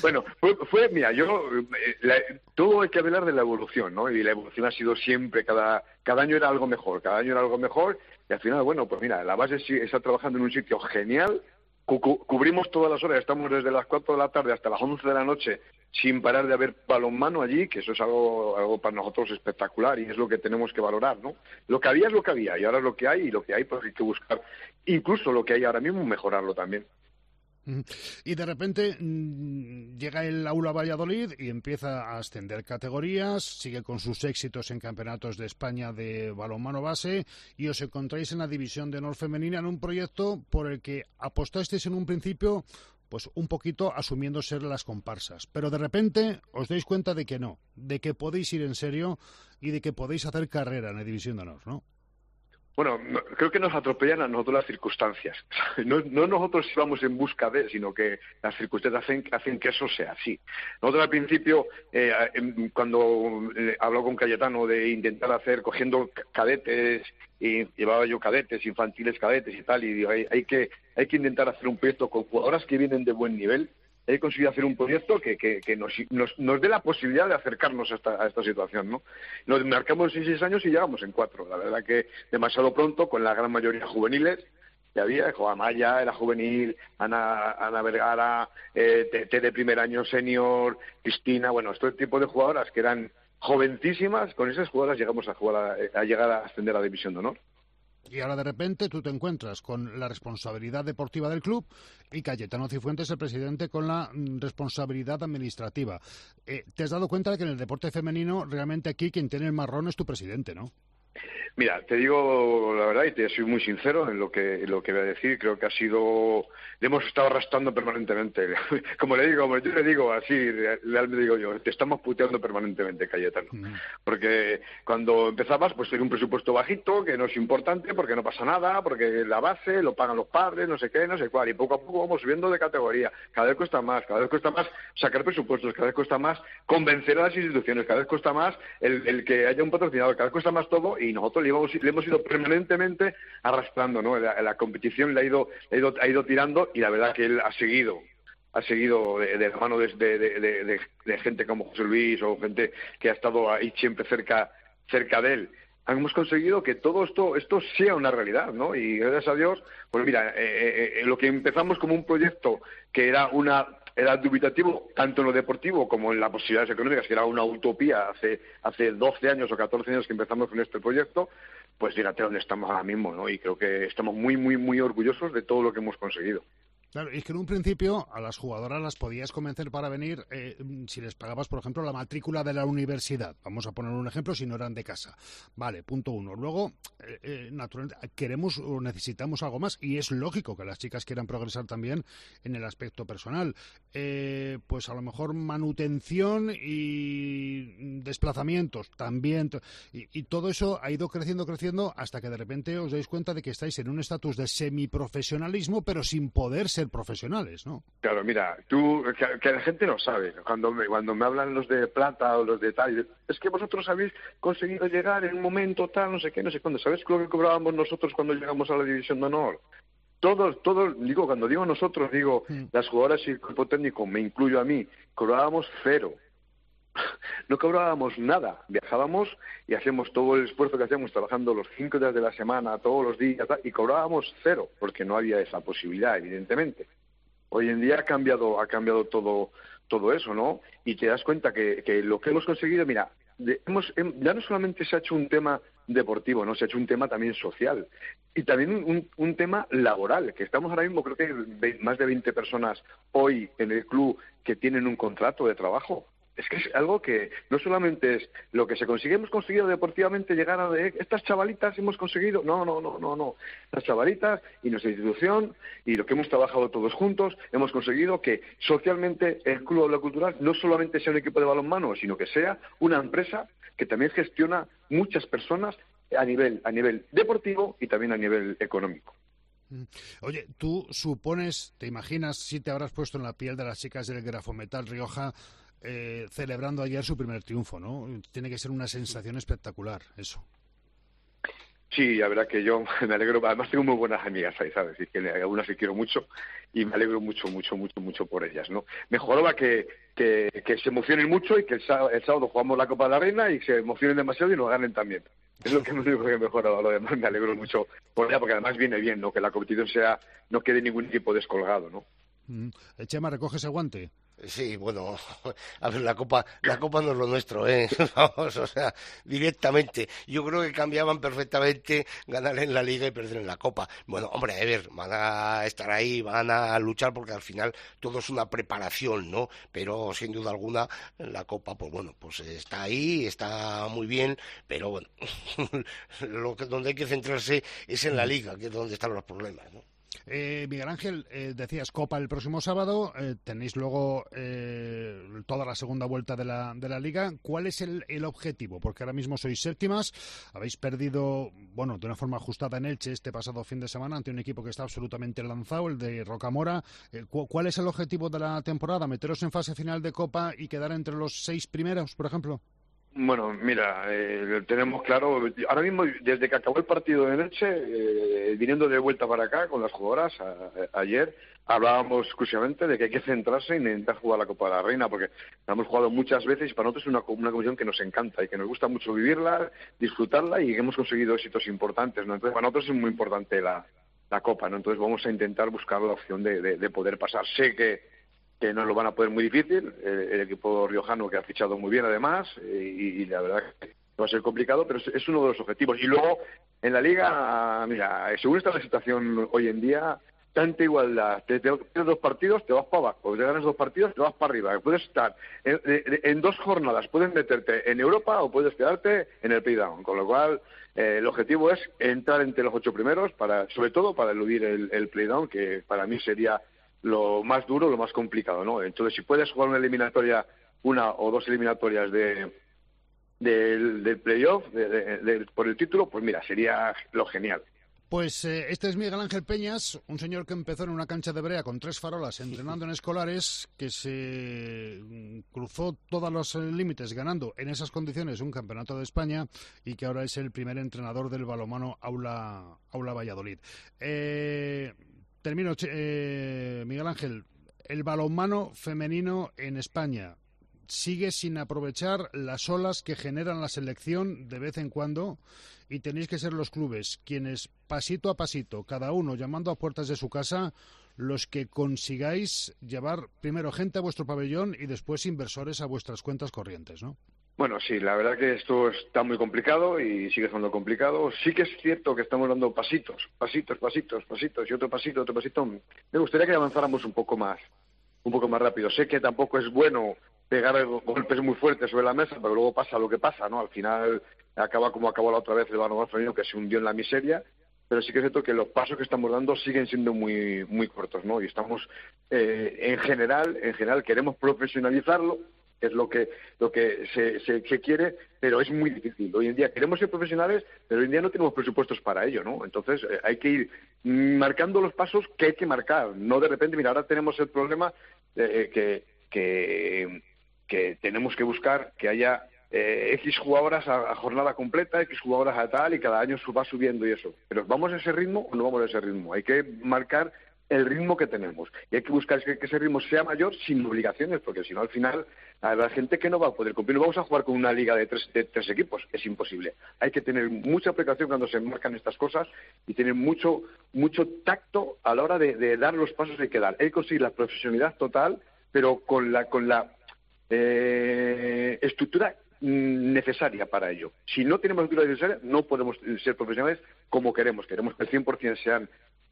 Bueno, fue, fue mira, yo, eh, la- todo hay que hablar de la evolución, ¿no? Y la evolución ha sido siempre, cada, cada año era algo mejor, cada año era algo mejor, y al final, bueno, pues mira, la base está trabajando en un sitio genial, cu- cu- cubrimos todas las horas, estamos desde las 4 de la tarde hasta las 11 de la noche sin parar de haber balonmano allí, que eso es algo, algo para nosotros espectacular y es lo que tenemos que valorar, ¿no? Lo que había es lo que había y ahora es lo que hay y lo que hay pues hay que buscar, incluso lo que hay ahora mismo, mejorarlo también. Y de repente mm, llega el Aula Valladolid y empieza a ascender categorías, sigue con sus éxitos en campeonatos de España de balonmano base y os encontráis en la división de honor femenina en un proyecto por el que apostasteis en un principio pues un poquito asumiendo ser las comparsas, pero de repente os dais cuenta de que no, de que podéis ir en serio y de que podéis hacer carrera en la división de honor, ¿no? Bueno, no- creo que nos atropellan a nosotros las circunstancias. (laughs) No, no nosotros íbamos en busca de, sino que las circunstancias hacen, hacen que eso sea así. Nosotros al principio, eh, em, cuando eh, habló con Cayetano de intentar hacer, cogiendo ca- cadetes, y llevaba yo cadetes, infantiles cadetes y tal, y digo, hay, hay que, hay que intentar hacer un proyecto con jugadoras que vienen de buen nivel, he conseguido hacer un proyecto que, que, que nos, nos, nos dé la posibilidad de acercarnos a esta, a esta situación, ¿no? Nos marcamos en seis años y llegamos en cuatro. La verdad que demasiado pronto, con la gran mayoría juveniles, que había, Joa Maya era juvenil, Ana, Ana Vergara, eh, Tete de primer año senior, Cristina, bueno, este tipo de jugadoras que eran jovencísimas, con esas jugadoras llegamos a, jugar a, a llegar a ascender a la División de Honor. Y ahora de repente tú te encuentras con la responsabilidad deportiva del club y Cayetano Cifuentes, el presidente, con la mm, responsabilidad administrativa. Eh, ¿Te has dado cuenta de que en el deporte femenino realmente aquí quien tiene el marrón es tu presidente, no? Mira, te digo la verdad y te soy muy sincero en lo que en lo que voy a decir. Creo que ha sido, le hemos estado arrastrando permanentemente. (laughs) Como le digo, como yo le digo así, realmente digo yo, te estamos puteando permanentemente, Cayetano. Porque cuando empezabas, pues era un presupuesto bajito, que no es importante, porque no pasa nada, porque la base lo pagan los padres, no sé qué, no sé cuál. Y poco a poco vamos subiendo de categoría. Cada vez cuesta más, cada vez cuesta más sacar presupuestos, cada vez cuesta más convencer a las instituciones, cada vez cuesta más el, el que haya un patrocinador, cada vez cuesta más todo y nosotros le hemos, le hemos ido permanentemente arrastrando, ¿no? La, competición le ha ido, le ha ido, ha ido tirando y la verdad que él ha seguido ha seguido de, de la mano de, gente como José Luis o gente que ha estado ahí siempre cerca cerca de él hemos conseguido que todo esto esto sea una realidad, ¿no? Y gracias a Dios, pues mira, eh, eh, lo que empezamos como un proyecto que era una era dubitativo tanto en lo deportivo como en las posibilidades económicas, que era una utopía hace hace 12 años o 14 años que empezamos con este proyecto, pues fíjate dónde estamos ahora mismo, ¿no? Y creo que estamos muy muy muy orgullosos de todo lo que hemos conseguido. Claro, es que en un principio a las jugadoras las podías convencer para venir eh, si les pagabas, por ejemplo, la matrícula de la universidad. Vamos a poner un ejemplo si no eran de casa. Vale, punto uno. Luego, eh, eh, naturalmente, queremos o necesitamos algo más y es lógico que las chicas quieran progresar también en el aspecto personal. Pues a lo mejor manutención y desplazamientos también. Y, y todo eso ha ido creciendo, creciendo hasta que de repente os dais cuenta de que estáis en un estatus de semiprofesionalismo, pero sin poder ser profesionales, ¿no? Claro, mira, tú, que, que, la gente no sabe, cuando me, cuando me hablan los de plata o los de tal, es que vosotros habéis conseguido llegar en un momento tal, no sé qué, no sé cuándo. ¿Sabes lo que cobrábamos nosotros cuando llegamos a la División de Honor? Todos, todos, digo, cuando digo nosotros, digo, mm. las jugadoras y el cuerpo técnico, me incluyo a mí, cobrábamos cero. (laughs) No cobrábamos nada, viajábamos y hacíamos todo el esfuerzo que hacíamos trabajando los cinco días de la semana, todos los días, y cobrábamos cero, porque no había esa posibilidad, evidentemente. Hoy en día ha cambiado, ha cambiado todo, todo eso, ¿no? Y te das cuenta que, que lo que hemos conseguido, mira, hemos, ya no solamente se ha hecho un tema deportivo, no se ha hecho un tema también social y también un, un, tema laboral, que estamos ahora mismo, creo que más de 20 personas hoy en el club que tienen un contrato de trabajo. Es que es algo que no solamente es lo que se consigue, hemos conseguido deportivamente llegar a de, estas chavalitas hemos conseguido, no, no, no, no, no, las chavalitas y nuestra institución y lo que hemos trabajado todos juntos, hemos conseguido que socialmente el Club Aula Cultural no solamente sea un equipo de balonmano, sino que sea una empresa que también gestiona muchas personas a nivel, a nivel deportivo y también a nivel económico. Oye, tú supones, te imaginas si te habrás puesto en la piel de las chicas del Grafometal Rioja eh, celebrando ayer su primer triunfo, ¿no? Tiene que ser una sensación espectacular, eso. Sí, la verdad que yo (laughs) me alegro, además tengo muy buenas amigas ahí, ¿sabes? Y que algunas que quiero mucho y me alegro mucho, mucho, mucho, mucho por ellas, ¿no? Mejoraba que, que, que se emocionen mucho y que el sábado, el sábado, jugamos la Copa de la Reina y se emocionen demasiado y nos ganen también. Es lo que (laughs) me único que mejora, lo demás me alegro mucho por ella, porque además viene bien, ¿no? Que la competición sea, no quede ningún equipo descolgado, ¿no? Mm. Chema, recoge ese guante. Sí, bueno, (laughs) a ver, la copa, la copa no es lo nuestro, ¿eh? (laughs) Vamos, o sea, directamente. Yo creo que cambiaban perfectamente ganar en la liga y perder en la copa. Bueno, hombre, a ver, van a estar ahí, van a luchar porque al final todo es una preparación, ¿no? Pero sin duda alguna, la copa, pues bueno, pues está ahí, está muy bien, pero bueno, (laughs) lo que, donde hay que centrarse es en la liga, que es donde están los problemas, ¿no? Eh, Miguel Ángel, eh, decías Copa el próximo sábado, eh, tenéis luego eh, toda la segunda vuelta de la, de la liga. ¿Cuál es el, el, objetivo? Porque ahora mismo sois séptimas, habéis perdido, bueno, de una forma ajustada en Elche este pasado fin de semana ante un equipo que está absolutamente lanzado, el de Rocamora. ¿cu ¿Cuál es el objetivo de la temporada? ¿Meteros en fase final de Copa y quedar entre los seis primeros, por ejemplo? Bueno, mira, eh, tenemos claro, ahora mismo, desde que acabó el partido de Elche, eh, viniendo de vuelta para acá con las jugadoras, a, ayer hablábamos exclusivamente de que hay que centrarse en intentar jugar la Copa de la Reina, porque la hemos jugado muchas veces y para nosotros es una, una competición que nos encanta y que nos gusta mucho vivirla, disfrutarla y que hemos conseguido éxitos importantes, ¿no? Entonces, para nosotros es muy importante la, la Copa, ¿no? Entonces vamos a intentar buscar la opción de, de, de poder pasar. Sé que que no lo van a poner muy difícil, el, equipo riojano que ha fichado muy bien además, y, y, la verdad que va a ser complicado, pero es, uno de los objetivos. Y luego, en la liga, mira, según está la situación hoy en día, tanta igualdad, te, tienes dos partidos, te vas para abajo, te ganas dos partidos, te vas para arriba, puedes estar en, dos jornadas, puedes meterte en Europa o puedes quedarte en el playdown, con lo cual eh, el objetivo es entrar entre los ocho primeros, para, sobre todo para eludir el, el playdown, que para mí sería lo más duro, lo más complicado, ¿no? Entonces, si puedes jugar una eliminatoria, una o dos eliminatorias de del, playoff de, por el título, pues mira, sería lo genial. Pues eh, este es Miguel Ángel Peñas, un señor que empezó en una cancha de brea con tres farolas entrenando en escolares, que se mm, cruzó todos los límites ganando en esas condiciones un campeonato de España y que ahora es el primer entrenador del balomano Aula, Aula Valladolid. Eh, termino, eh, Miguel Ángel. El balonmano femenino en España sigue sin aprovechar las olas que generan la selección de vez en cuando y tenéis que ser los clubes quienes pasito a pasito, cada uno llamando a puertas de su casa, los que consigáis llevar primero gente a vuestro pabellón y después inversores a vuestras cuentas corrientes, ¿no? Bueno, sí, la verdad que esto está muy complicado y sigue siendo complicado. Sí que es cierto que estamos dando pasitos, pasitos, pasitos, pasitos y otro pasito, otro pasito. Me gustaría que avanzáramos un poco más, un poco más rápido. Sé que tampoco es bueno pegar golpes muy fuertes sobre la mesa, pero luego pasa lo que pasa, ¿no? Al final acaba como acabó la otra vez el femenino, que se hundió en la miseria. Pero sí que es cierto que los pasos que estamos dando siguen siendo muy muy cortos, ¿no? Y estamos, eh, en general, en general queremos profesionalizarlo, es lo que lo que se, se, quiere, pero es muy difícil. Hoy en día queremos ser profesionales, pero hoy en día no tenemos presupuestos para ello, ¿no? Entonces eh, hay que ir marcando los pasos que hay que marcar, no de repente, mira, ahora tenemos el problema eh, que, que, que tenemos que buscar que haya eh, X jugadoras a, a, jornada completa, X jugadoras a tal, y cada año va subiendo y eso. Pero ¿vamos a ese ritmo o no vamos a ese ritmo? Hay que marcar el ritmo que tenemos. Y hay que buscar que, ese ritmo sea mayor sin obligaciones, porque si no, al final, habrá gente que no va a poder cumplir. No vamos a jugar con una liga de tres, de tres equipos, es imposible. Hay que tener mucha precaución cuando se marcan estas cosas y tener mucho, mucho tacto a la hora de, de dar los pasos que hay que dar. Hay que conseguir la profesionalidad total, pero con la, con la eh, estructura necesaria para ello. Si no tenemos estructura necesaria, no podemos ser profesionales como queremos. Queremos que el 100% sean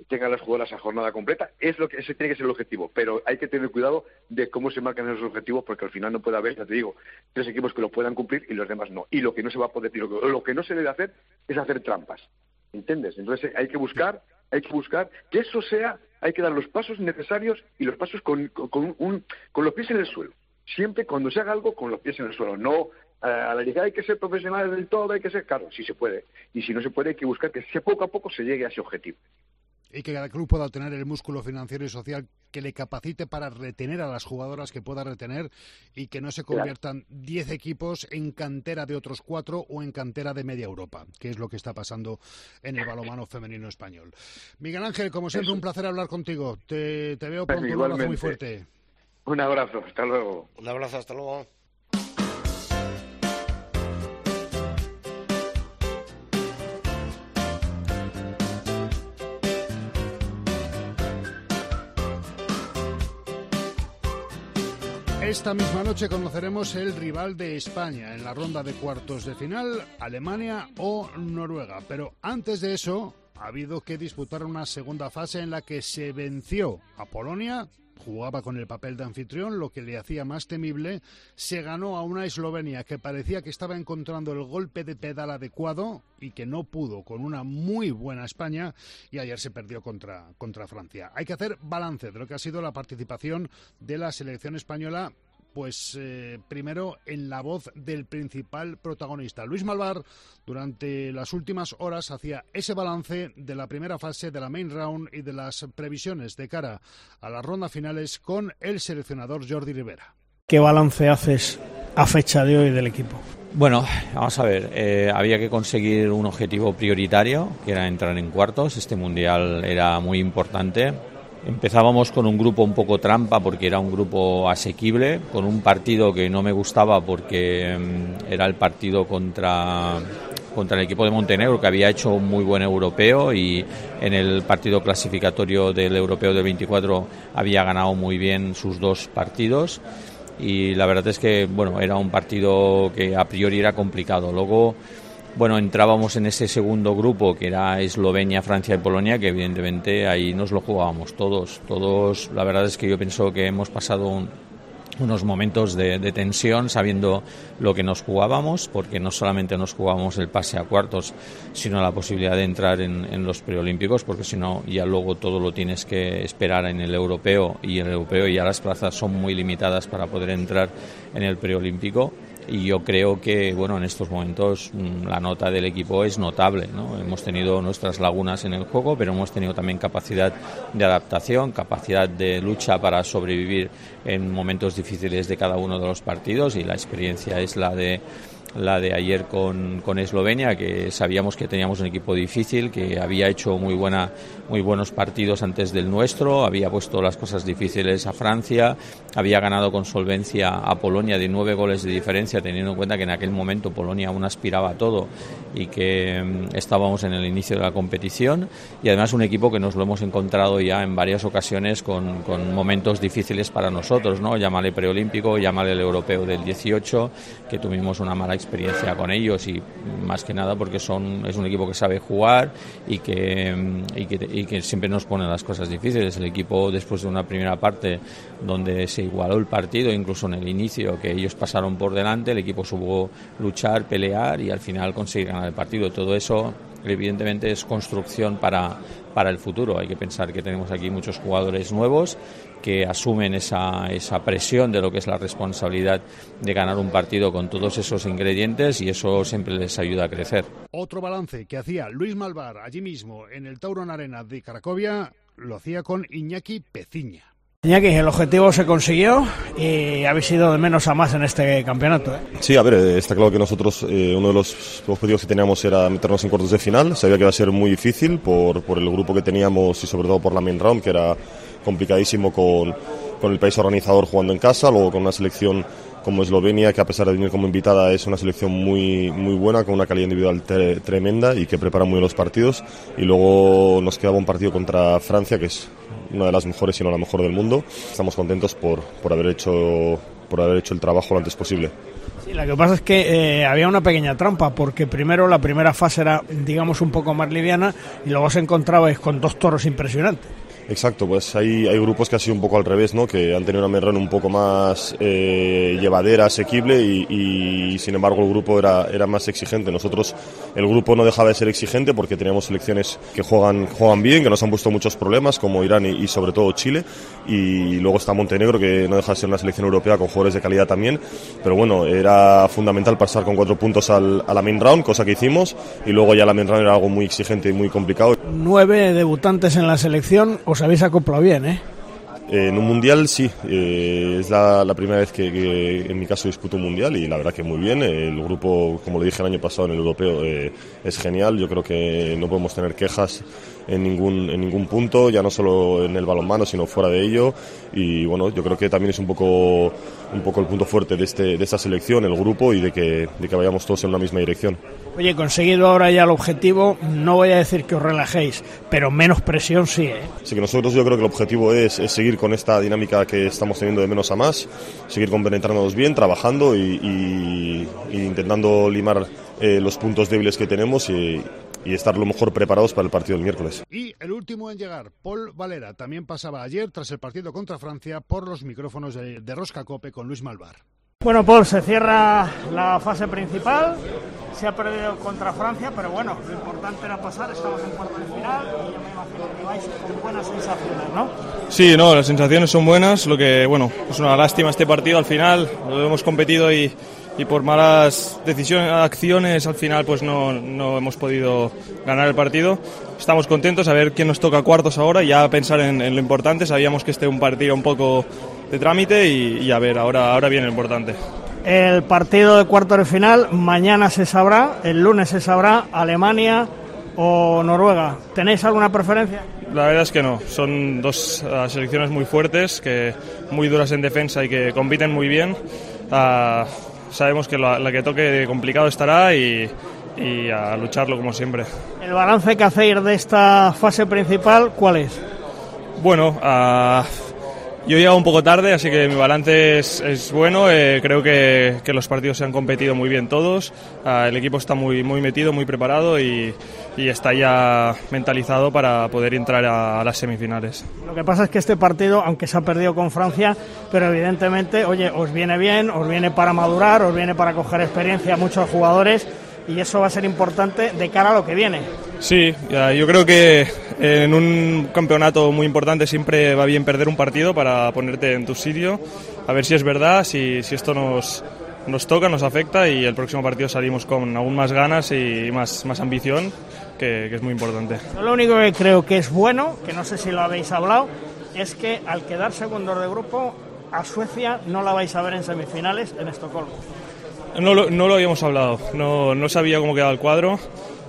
tengan las jugadoras a jornada completa, es lo que ese tiene que ser el objetivo, pero hay que tener cuidado de cómo se marcan esos objetivos porque al final no puede haber, ya te digo, tres equipos que lo puedan cumplir y los demás no. Y lo que no se va a poder, lo que, lo que no se debe hacer es hacer trampas. ¿Entiendes? Entonces hay que buscar, hay que buscar que eso sea, hay que dar los pasos necesarios y los pasos con, con, con, un, con los pies en el suelo. Siempre cuando se haga algo con los pies en el suelo, no a la liga hay que ser profesionales del todo, hay que ser, claro, si se puede. Y si no se puede, hay que buscar que poco a poco se llegue a ese objetivo y que cada club pueda tener el músculo financiero y social que le capacite para retener a las jugadoras que pueda retener y que no se conviertan 10 claro. equipos en cantera de otros cuatro o en cantera de media Europa, que es lo que está pasando en el balomano femenino español. Miguel Ángel, como siempre, Eso. un placer hablar contigo. Te, te veo pronto. Un abrazo muy fuerte. Un abrazo, hasta luego. Un abrazo, hasta luego. Esta misma noche conoceremos el rival de España en la ronda de cuartos de final, Alemania o Noruega. Pero antes de eso, ha habido que disputar una segunda fase en la que se venció a Polonia jugaba con el papel de anfitrión, lo que le hacía más temible, se ganó a una Eslovenia que parecía que estaba encontrando el golpe de pedal adecuado y que no pudo con una muy buena España y ayer se perdió contra, contra Francia. Hay que hacer balance de lo que ha sido la participación de la selección española pues eh, primero en la voz del principal protagonista. Luis Malvar, durante las últimas horas, hacía ese balance de la primera fase de la main round y de las previsiones de cara a las rondas finales con el seleccionador Jordi Rivera. ¿Qué balance haces a fecha de hoy del equipo? Bueno, vamos a ver, eh, había que conseguir un objetivo prioritario, que era entrar en cuartos. Este mundial era muy importante Empezábamos con un grupo un poco trampa porque era un grupo asequible, con un partido que no me gustaba porque mm, era el partido contra, contra el equipo de Montenegro que había hecho un muy buen europeo y en el partido clasificatorio del europeo del 24 había ganado muy bien sus dos partidos y la verdad es que bueno era un partido que a priori era complicado. Luego bueno, entrábamos en ese segundo grupo que era Eslovenia, Francia y Polonia, que evidentemente ahí nos lo jugábamos todos. Todos, la verdad es que yo pienso que hemos pasado unos momentos de, tensión sabiendo lo que nos jugábamos, porque no solamente nos jugábamos el pase a cuartos, sino la posibilidad de entrar en, en los preolímpicos, porque si no, ya luego todo lo tienes que esperar en el europeo y en el europeo ya las plazas son muy limitadas para poder entrar en el preolímpico y yo creo que bueno en estos momentos mm, la nota del equipo es notable ¿no? hemos tenido nuestras lagunas en el juego pero hemos tenido también capacidad de adaptación capacidad de lucha para sobrevivir en momentos difíciles de cada uno de los partidos y la experiencia es la de la de ayer con, con, Eslovenia, que sabíamos que teníamos un equipo difícil, que había hecho muy, buena, muy buenos partidos antes del nuestro, había puesto las cosas difíciles a Francia, había ganado con solvencia a Polonia de nueve goles de diferencia, teniendo en cuenta que en aquel momento Polonia aún aspiraba a todo y que mm, estábamos en el inicio de la competición. Y además un equipo que nos lo hemos encontrado ya en varias ocasiones con, con momentos difíciles para nosotros, ¿no? llámale preolímpico, llámale el europeo del 18, que tuvimos una mala experiencia con ellos y más que nada porque son es un equipo que sabe jugar y que, y que, y que siempre nos pone las cosas difíciles. El equipo después de una primera parte donde se igualó el partido, incluso en el inicio que ellos pasaron por delante, el equipo supo luchar, pelear y al final conseguir ganar el partido. Todo eso evidentemente es construcción para, para el futuro. Hay que pensar que tenemos aquí muchos jugadores nuevos que asumen esa, esa presión de lo que es la responsabilidad de ganar un partido con todos esos ingredientes y eso siempre les ayuda a crecer. Otro balance que hacía Luis Malvar allí mismo en el Tauron Arena de Cracovia lo hacía con Iñaki Peciña. Iñaki, el objetivo se consiguió y habéis sido de menos a más en este campeonato. ¿eh? Sí, a ver, eh, está claro que nosotros eh, uno de los objetivos que teníamos era meternos en cuartos de final. Sabía que iba a ser muy difícil por, por el grupo que teníamos y sobre todo por la main round, que era complicadísimo con, con el país organizador jugando en casa, luego con una selección como Eslovenia, que a pesar de venir como invitada es una selección muy, muy buena, con una calidad individual tremenda y que prepara muy bien los partidos. Y luego nos quedaba un partido contra Francia, que es una de las mejores, si no la mejor del mundo. Estamos contentos por, por, haber, hecho, por haber hecho el trabajo lo antes posible. Sí, lo que pasa es que eh, había una pequeña trampa, porque primero la primera fase era, digamos, un poco más liviana y luego se encontraba con dos toros impresionantes. Exacto, pues hay, hay grupos que ha sido un poco al revés, ¿no? que han tenido una merrón un poco más eh, llevadera, asequible y, sin embargo el grupo era, era más exigente. Nosotros, el grupo no dejaba de ser exigente porque teníamos selecciones que juegan, juegan bien, que nos han puesto muchos problemas, como Irán y, sobre todo Chile. Y luego está Montenegro, que no deja de ser una selección europea con jugadores de calidad también. Pero bueno, era fundamental pasar con cuatro puntos al, a la main round, cosa que hicimos. Y luego ya la main round era algo muy exigente y muy complicado. Nueve debutantes en la selección os habéis acoplado bien, ¿eh? En un mundial sí, eh, es la, primera vez que, en mi caso disputo un mundial y la verdad que muy bien. El grupo, como lo dije el año pasado en el europeo, eh, es genial. Yo creo que no podemos tener quejas en ningún, en ningún punto, ya no solo en el balonmano, sino fuera de ello. Y bueno, yo creo que también es un poco, un poco el punto fuerte de, este, de esta selección, el grupo, y de que, de que vayamos todos en una misma dirección. Oye, conseguido ahora ya el objetivo, no voy a decir que os relajéis, pero menos presión sí, ¿eh? Así que nosotros yo creo que el objetivo es, es seguir con esta dinámica que estamos teniendo de menos a más, seguir compenetrándonos bien, trabajando y, y, y intentando limar eh, los puntos débiles que tenemos y, y estar lo mejor preparados para el partido del miércoles. Y el último en llegar, Paul Valera, también pasaba ayer tras el partido contra Francia por los micrófonos de, de Rosca Cope con Luis Malvar. Bueno, Paul, se cierra la fase principal, se ha perdido contra Francia, pero bueno, lo importante era pasar, estamos en cuarto de final y yo me imagino que vais con buenas sensaciones, ¿no? Sí, no, las sensaciones son buenas, lo que, bueno, es una lástima este partido al final, lo hemos competido y, y por malas decisiones, acciones al final pues no, no hemos podido ganar el partido. Estamos contentos a ver quién nos toca cuartos ahora y ya pensar en, en lo importante, sabíamos que este es un partido un poco de trámite y, y a ver, ahora, ahora viene lo importante. El partido de cuarto de final mañana se sabrá, el lunes se sabrá Alemania o Noruega. ¿Tenéis alguna preferencia? La verdad es que no, son dos uh, selecciones muy fuertes, que muy duras en defensa y que compiten muy bien. Uh, sabemos que la, la, que toque complicado estará y, y a lucharlo como siempre. ¿El balance que hacéis de esta fase principal cuál es? Bueno, uh, yo he llegado un poco tarde, así que mi balance es, bueno. Eh, creo que, que, los partidos se han competido muy bien todos. Uh, el equipo está muy, muy metido, muy preparado y, está ya mentalizado para poder entrar a, a, las semifinales. Lo que pasa es que este partido, aunque se ha perdido con Francia, pero evidentemente, oye, os viene bien, os viene para madurar, os viene para coger experiencia a muchos jugadores y eso va a ser importante de cara a lo que viene. Sí, yo creo que en un campeonato muy importante siempre va bien perder un partido para ponerte en tu sitio, a ver si es verdad, si, si esto nos, nos toca, nos afecta y el próximo partido salimos con aún más ganas y más, más ambición, que, que es muy importante. Yo lo único que creo que es bueno, que no sé si lo habéis hablado, es que al quedar segundos de grupo, a Suecia no la vais a ver en semifinales en Estocolmo. No lo, no lo habíamos hablado, no, no sabía cómo quedaba el cuadro.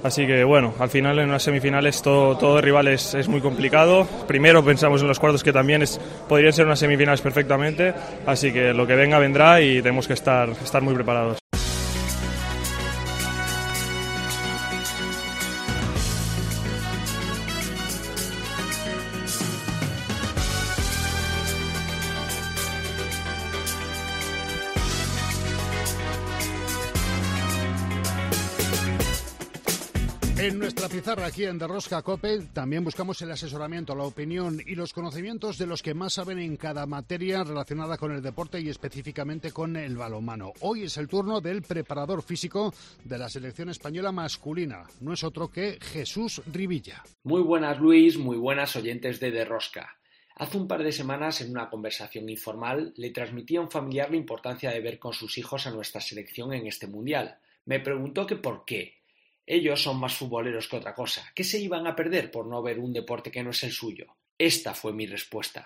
Así que bueno, al final en las semifinales todo, todo rival es, es, muy complicado. Primero pensamos en los cuartos que también es, podrían ser unas semifinales perfectamente. Así que lo que venga vendrá y tenemos que estar, estar muy preparados. Pizarra aquí en Derrosca Cope también buscamos el asesoramiento, la opinión y los conocimientos de los que más saben en cada materia relacionada con el deporte y específicamente con el balonmano. Hoy es el turno del preparador físico de la selección española masculina. No es otro que Jesús Rivilla. Muy buenas Luis, muy buenas oyentes de Derrosca. Hace un par de semanas, en una conversación informal, le transmití a un familiar la importancia de ver con sus hijos a nuestra selección en este mundial. Me preguntó que por qué ellos son más futboleros que otra cosa. ¿Qué se iban a perder por no ver un deporte que no es el suyo? Esta fue mi respuesta.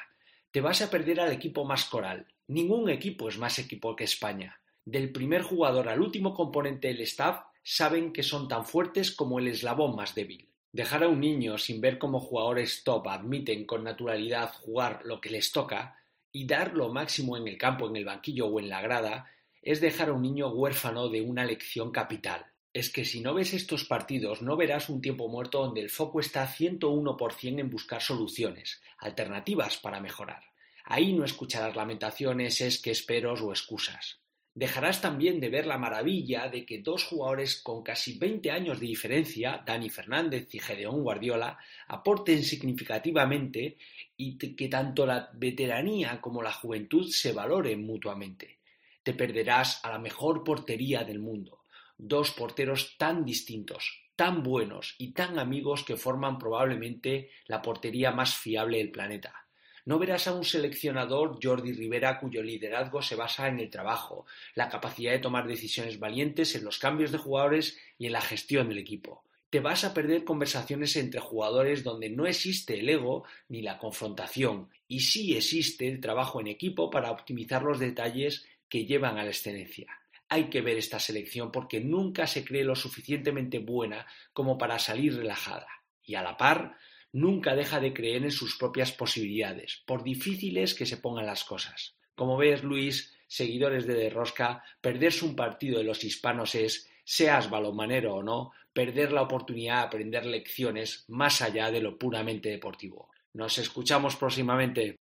Te vas a perder al equipo más coral. Ningún equipo es más equipo que España. Del primer jugador al último componente del staff saben que son tan fuertes como el eslabón más débil. Dejar a un niño sin ver cómo jugadores top admiten con naturalidad jugar lo que les toca y dar lo máximo en el campo, en el banquillo o en la grada es dejar a un niño huérfano de una lección capital es que si no ves estos partidos no verás un tiempo muerto donde el foco está 101% en buscar soluciones, alternativas para mejorar. Ahí no escucharás lamentaciones, es que esperos o excusas. Dejarás también de ver la maravilla de que dos jugadores con casi 20 años de diferencia, Dani Fernández y Gedeón Guardiola, aporten significativamente y que tanto la veteranía como la juventud se valoren mutuamente. Te perderás a la mejor portería del mundo dos porteros tan distintos, tan buenos y tan amigos que forman probablemente la portería más fiable del planeta. No verás a un seleccionador, Jordi Rivera, cuyo liderazgo se basa en el trabajo, la capacidad de tomar decisiones valientes en los cambios de jugadores y en la gestión del equipo. Te vas a perder conversaciones entre jugadores donde no existe el ego ni la confrontación, y sí existe el trabajo en equipo para optimizar los detalles que llevan a la excelencia hay que ver esta selección porque nunca se cree lo suficientemente buena como para salir relajada. Y a la par, nunca deja de creer en sus propias posibilidades, por difíciles que se pongan las cosas. Como ves, Luis, seguidores de Derrosca, perderse un partido de los hispanos es, seas balonmanero o no, perder la oportunidad de aprender lecciones más allá de lo puramente deportivo. Nos escuchamos próximamente.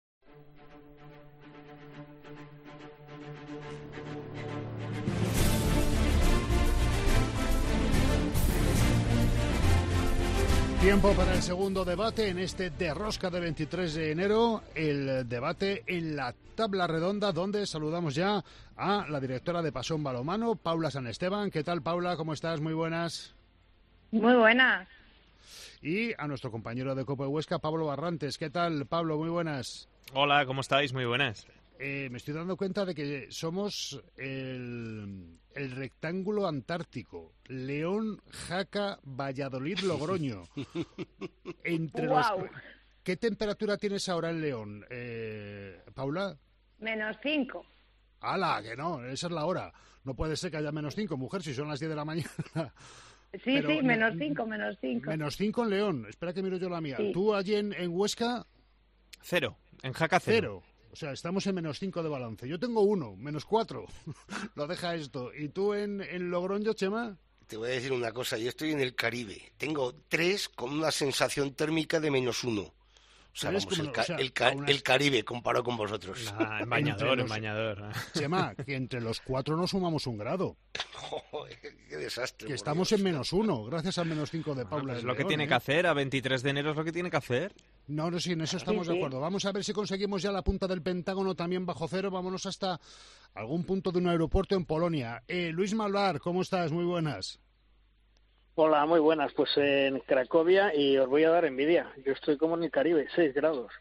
Tiempo para el segundo debate en este de rosca de 23 de enero, el debate en la tabla redonda donde saludamos ya a la directora de Pasón Balomano, Paula San Esteban. ¿Qué tal, Paula? ¿Cómo estás? Muy buenas. Muy buenas. Y a nuestro compañero de Copa de Huesca, Pablo Barrantes. ¿Qué tal, Pablo? Muy buenas. Hola, ¿cómo estáis? Muy buenas. Eh, me estoy dando cuenta de que somos el, el rectángulo antártico. León, Jaca, Valladolid, Logroño. (laughs) Entre los... Guau. ¿Qué temperatura tienes ahora en León, eh, Paula? Menos cinco. ¡Hala! Que no, esa es la hora. No puede ser que haya menos cinco, mujer, si son las 10 de la mañana. Sí, Pero sí, menos cinco, menos cinco. Menos cinco en León. Espera que miro yo la mía. Sí. Tú allí en, en Huesca, Cero. En Jaca cero. cero. O sea, estamos en menos cinco de balance. Yo tengo uno, menos cuatro. (laughs) Lo deja esto. ¿Y tú en, en Logroño, Chema? Te voy a decir una cosa, yo estoy en el Caribe. Tengo tres con una sensación térmica de menos uno. O sea, vamos, el, ca- o sea, el ca- aún así- el Caribe comparado con vosotros. Ah, (laughs) en bañador, en bañador. Chema, que entre los cuatro no sumamos un grado. (laughs) Joder, qué desastre. Que estamos Dios. en menos uno, gracias al menos cinco de Paula. pues en lo que León, tiene ¿eh? que hacer, a 23 de enero es lo que tiene que hacer. No, no, sí, en eso estamos Sí, de sí. acuerdo. Vamos a ver si conseguimos ya la punta del Pentágono también bajo cero. Vámonos hasta algún punto de un aeropuerto en Polonia. Eh, Luis Malvar, ¿cómo estás? Muy buenas. Hola, muy buenas. Pues en Cracovia y os voy a dar envidia. Yo estoy como en el Caribe, 6 grados.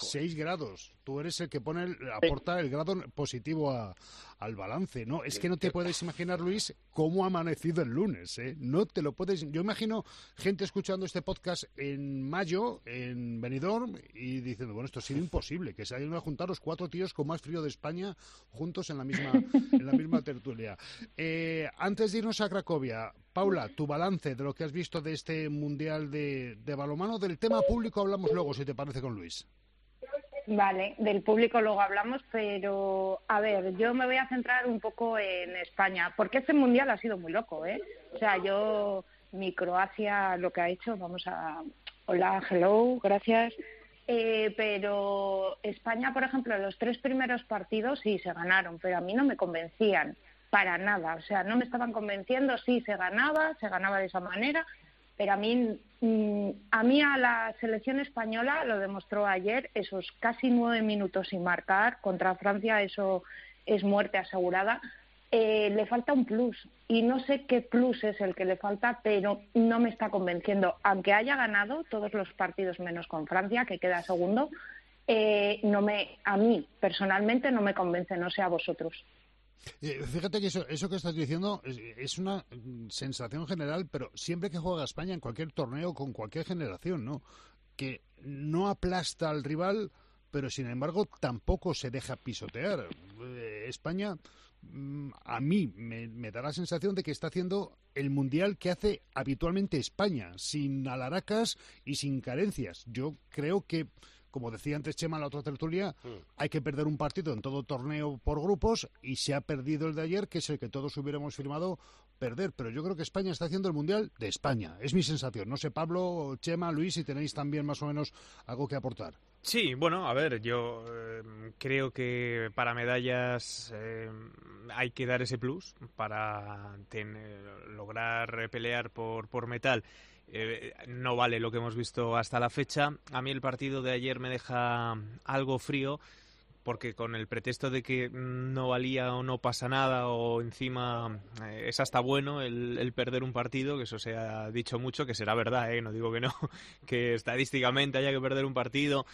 Seis grados. Tú eres el que pone, el- aporta el grado positivo a- al balance, ¿no? Es que no te puedes imaginar, Luis, cómo ha amanecido el lunes, ¿eh? No te lo puedes... Yo imagino gente escuchando este podcast en mayo, en Benidorm, y diciendo, bueno, esto ha sido imposible, que se hayan a juntar los cuatro tíos con más frío de España juntos en la misma, en la misma tertulia. Eh, antes de irnos a Cracovia, Paula, tu balance de lo que has visto de este Mundial de, de balonmano, del tema público hablamos luego, si te parece, con Luis. Vale, del público luego hablamos, pero a ver, yo me voy a centrar un poco en España, porque este mundial ha sido muy loco, ¿eh? O sea, yo, mi Croacia, lo que ha hecho, vamos a. Hola, hello, gracias. Eh, pero España, por ejemplo, los tres primeros partidos sí se ganaron, pero a mí no me convencían para nada. O sea, no me estaban convenciendo, sí se ganaba, se ganaba de esa manera, pero a mí, mm, a mí a la selección española lo demostró ayer, esos casi nueve minutos sin marcar contra Francia, eso es muerte asegurada. Eh, le falta un plus y no sé qué plus es el que le falta, pero no me está convenciendo. Aunque haya ganado todos los partidos menos con Francia, que queda segundo, eh, no me, a mí personalmente no me convence, no sé a vosotros. Eh, Fíjate que eso, eso que estás diciendo es, una mm, sensación general, pero siempre que juega España en cualquier torneo con cualquier generación, ¿no? Que no aplasta al rival, pero sin embargo tampoco se deja pisotear. Eh, España, mm, a mí me da la sensación de que está haciendo el mundial que hace habitualmente España, sin alaracas y sin carencias. Yo creo que como decía antes Chema en la otra tertulia, hay que perder un partido en todo torneo por grupos y se ha perdido el de ayer, que es el que todos hubiéramos firmado perder. Pero yo creo que España está haciendo el Mundial de España. Es mi sensación. No sé, Pablo, Chema, Luis, si tenéis también más o menos algo que aportar. Sí, bueno, a ver, yo eh, creo que para medallas eh, hay que dar ese plus para tener- lograr pelear por, por metal. Eh, no vale lo que hemos visto hasta la fecha. A mí el partido de ayer me deja algo frío porque con el pretexto de que no valía o no pasa nada o encima eh, es hasta bueno el, perder un partido, que eso se ha dicho mucho, que será verdad, ¿eh? no digo que no, (laughs) que estadísticamente haya que perder un partido,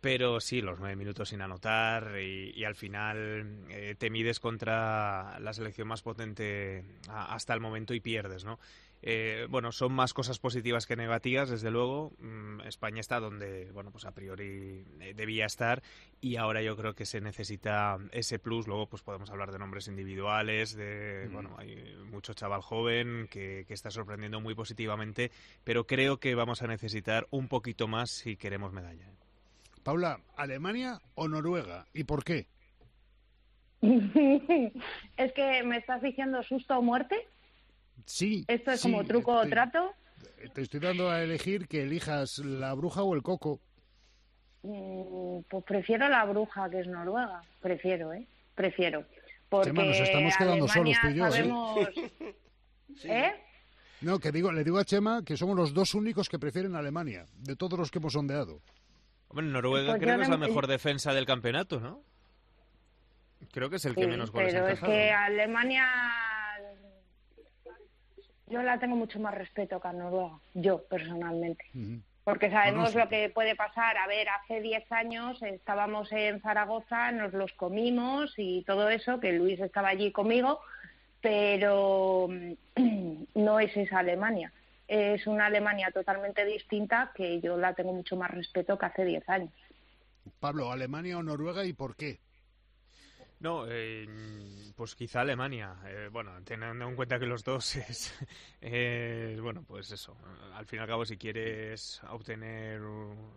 pero sí, los nueve minutos sin anotar y, y al final eh, te mides contra la selección más potente hasta el momento y pierdes, ¿no? Eh, bueno, son más cosas positivas que negativas, desde luego. Mm, España está donde, bueno, pues a priori eh, debía estar y ahora yo creo que se necesita ese plus. Luego, pues podemos hablar de nombres individuales, de, Mm. bueno, hay mucho chaval joven que, que está sorprendiendo muy positivamente, pero creo que vamos a necesitar un poquito más si queremos medalla. Paula, ¿Alemania o Noruega? ¿Y por qué? (laughs) es que me estás diciendo susto o muerte. Sí. Esto es sí, como truco o trato. Te estoy dando a elegir que elijas la bruja o el coco. Mm, Pues prefiero la bruja que es Noruega. Prefiero, ¿eh? Prefiero. Porque Chema, nos estamos quedando Alemania solos tú y yo, ¿eh? sabemos... (laughs) (laughs) ¿Eh? No, que digo, le digo a Chema que somos los dos únicos que prefieren Alemania, de todos los que hemos sondeado. Hombre, Noruega Pues creo que es la mejor defensa del campeonato, ¿no? Creo que es el que Sí, menos goles ha pero es que Alemania yo la tengo mucho más respeto que a Noruega, yo personalmente. Porque sabemos lo que puede pasar. A ver, hace 10 años estábamos en Zaragoza, nos los comimos y todo eso, que Luis estaba allí conmigo, pero mm, (clears throat) no es esa Alemania. Es una Alemania totalmente distinta que yo la tengo mucho más respeto que hace 10 años. Pablo, ¿Alemania o Noruega y por qué? No, eh, pues quizá Alemania. Eh, bueno, teniendo en cuenta que los dos (laughs) es, es, bueno, pues eso. Al fin y al cabo, si quieres obtener un-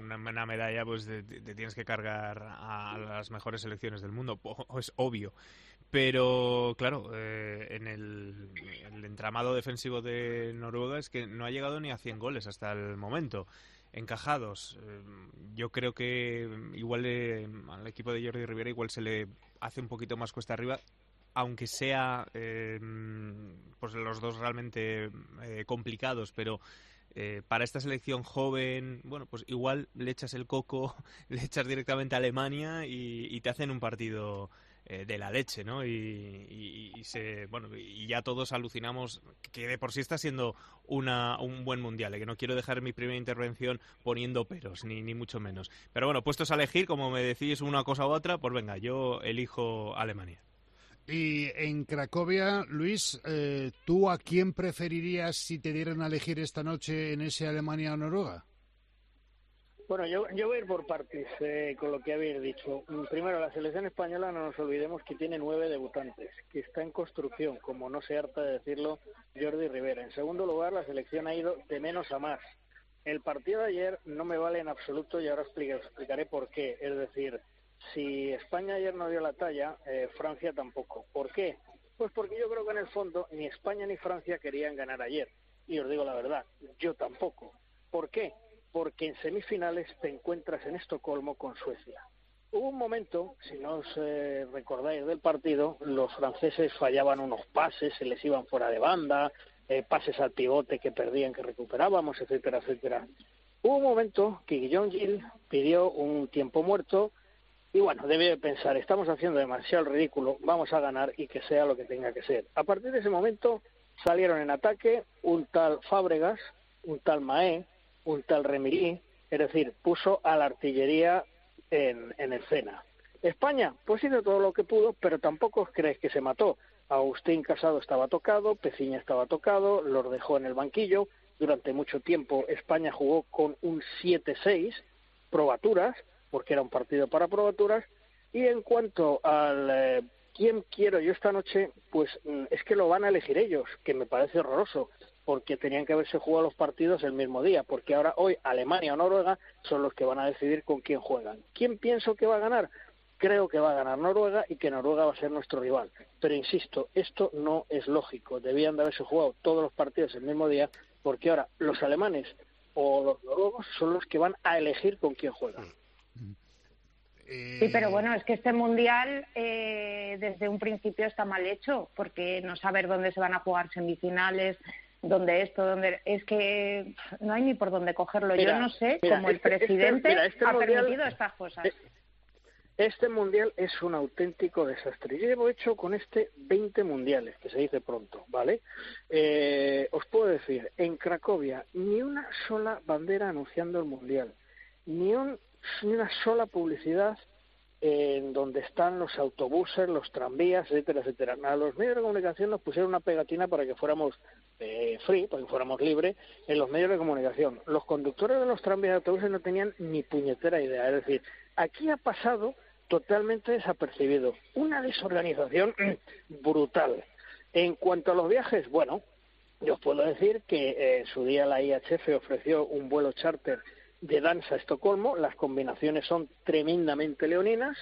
una, una medalla, pues te, tienes que cargar a las mejores selecciones del mundo. Es obvio. Pero, claro, eh, en el, el entramado defensivo de Noruega es que no ha llegado ni a 100 goles hasta el momento encajados. Eh, Yo creo que igual eh, al equipo de Jordi Rivera igual se le hace un poquito más cuesta arriba, aunque sea eh, pues los dos realmente eh, complicados, pero eh, para esta selección joven, bueno, pues igual le echas el coco, (laughs) le echas directamente a Alemania y te hacen un partido eh, de la leche, ¿no? Y, y- se, bueno, y ya todos alucinamos que de por sí está siendo una, un buen mundial, eh, que no quiero dejar mi primera intervención poniendo peros, ni, ni mucho menos. Pero bueno, puestos a elegir, como me decís una cosa u otra, pues venga, yo elijo Alemania. Y en Cracovia, Luis, eh, ¿tú a quién preferirías si te dieran a elegir esta noche en ese Alemania o Noruega? Bueno, yo, yo voy a ir por partes eh, con lo que habéis dicho. Mm, Primero, la selección española no nos olvidemos que tiene nueve debutantes, que está en construcción, como no se harta de decirlo Jordi Rivera. En segundo lugar, la selección ha ido de menos a más. El partido de ayer no me vale en absoluto y ahora explica- explicaré por qué. Es decir, si España ayer no dio la talla, eh, Francia tampoco. ¿Por qué? Pues porque yo creo que en el fondo ni España ni Francia querían ganar ayer. Y os digo la verdad, yo tampoco. ¿Por qué? Porque en semifinales te encuentras en Estocolmo con Suecia. Hubo un momento, si no os eh, recordáis del partido, los franceses fallaban unos pases, se les iban fuera de banda, eh, pases al pivote que perdían, que recuperábamos, etcétera, etcétera. Hubo un momento que Guillaume Gil pidió un tiempo muerto y bueno, debió de pensar, estamos haciendo demasiado ridículo, vamos a ganar y que sea lo que tenga que ser. A partir de ese momento salieron en ataque un tal Fábregas, un tal Maé, un tal Remilí, es decir, puso a la artillería en, en escena. España, pues hizo todo lo que pudo, pero tampoco os creéis que se mató. Agustín Casado estaba tocado, Peciña estaba tocado, los dejó en el banquillo. Durante mucho tiempo España jugó con un 7-6, probaturas, porque era un partido para probaturas. Y en cuanto al eh, quién quiero yo esta noche, pues mm, es que lo van a elegir ellos, que me parece horroroso, porque tenían que haberse jugado los partidos el mismo día, porque ahora hoy Alemania o Noruega son los que van a decidir con quién juegan. ¿Quién pienso que va a ganar? Creo que va a ganar Noruega y que Noruega va a ser nuestro rival. Pero insisto, esto no es lógico. Debían de haberse jugado todos los partidos el mismo día, porque ahora los alemanes o los noruegos son los que van a elegir con quién juegan. Sí, pero bueno, es que este mundial eh, desde un principio está mal hecho, porque no saber dónde se van a jugar semifinales, dónde esto, dónde. Es que no hay ni por dónde cogerlo. Mira, Yo no sé mira, cómo el este- este- presidente mira, este ha mundial- permitido estas cosas. Este mundial es un auténtico desastre. Yo llevo hecho con este 20 mundiales, que se dice pronto, ¿vale? Eh, os puedo decir, en Cracovia, ni una sola bandera anunciando el mundial, ni, un, ni una sola publicidad en donde están los autobuses, los tranvías, etcétera, etcétera. A los medios de comunicación nos pusieron una pegatina para que fuéramos eh, free, para que fuéramos libres en los medios de comunicación. Los conductores de los tranvías y autobuses no tenían ni puñetera idea. Es decir, aquí ha pasado totalmente desapercibido. Una desorganización (clears throat) brutal. En cuanto a los viajes, bueno, yo os puedo decir que eh, en su día la IHF ofreció un vuelo charter de danza Estocolmo. Las combinaciones son tremendamente leoninas.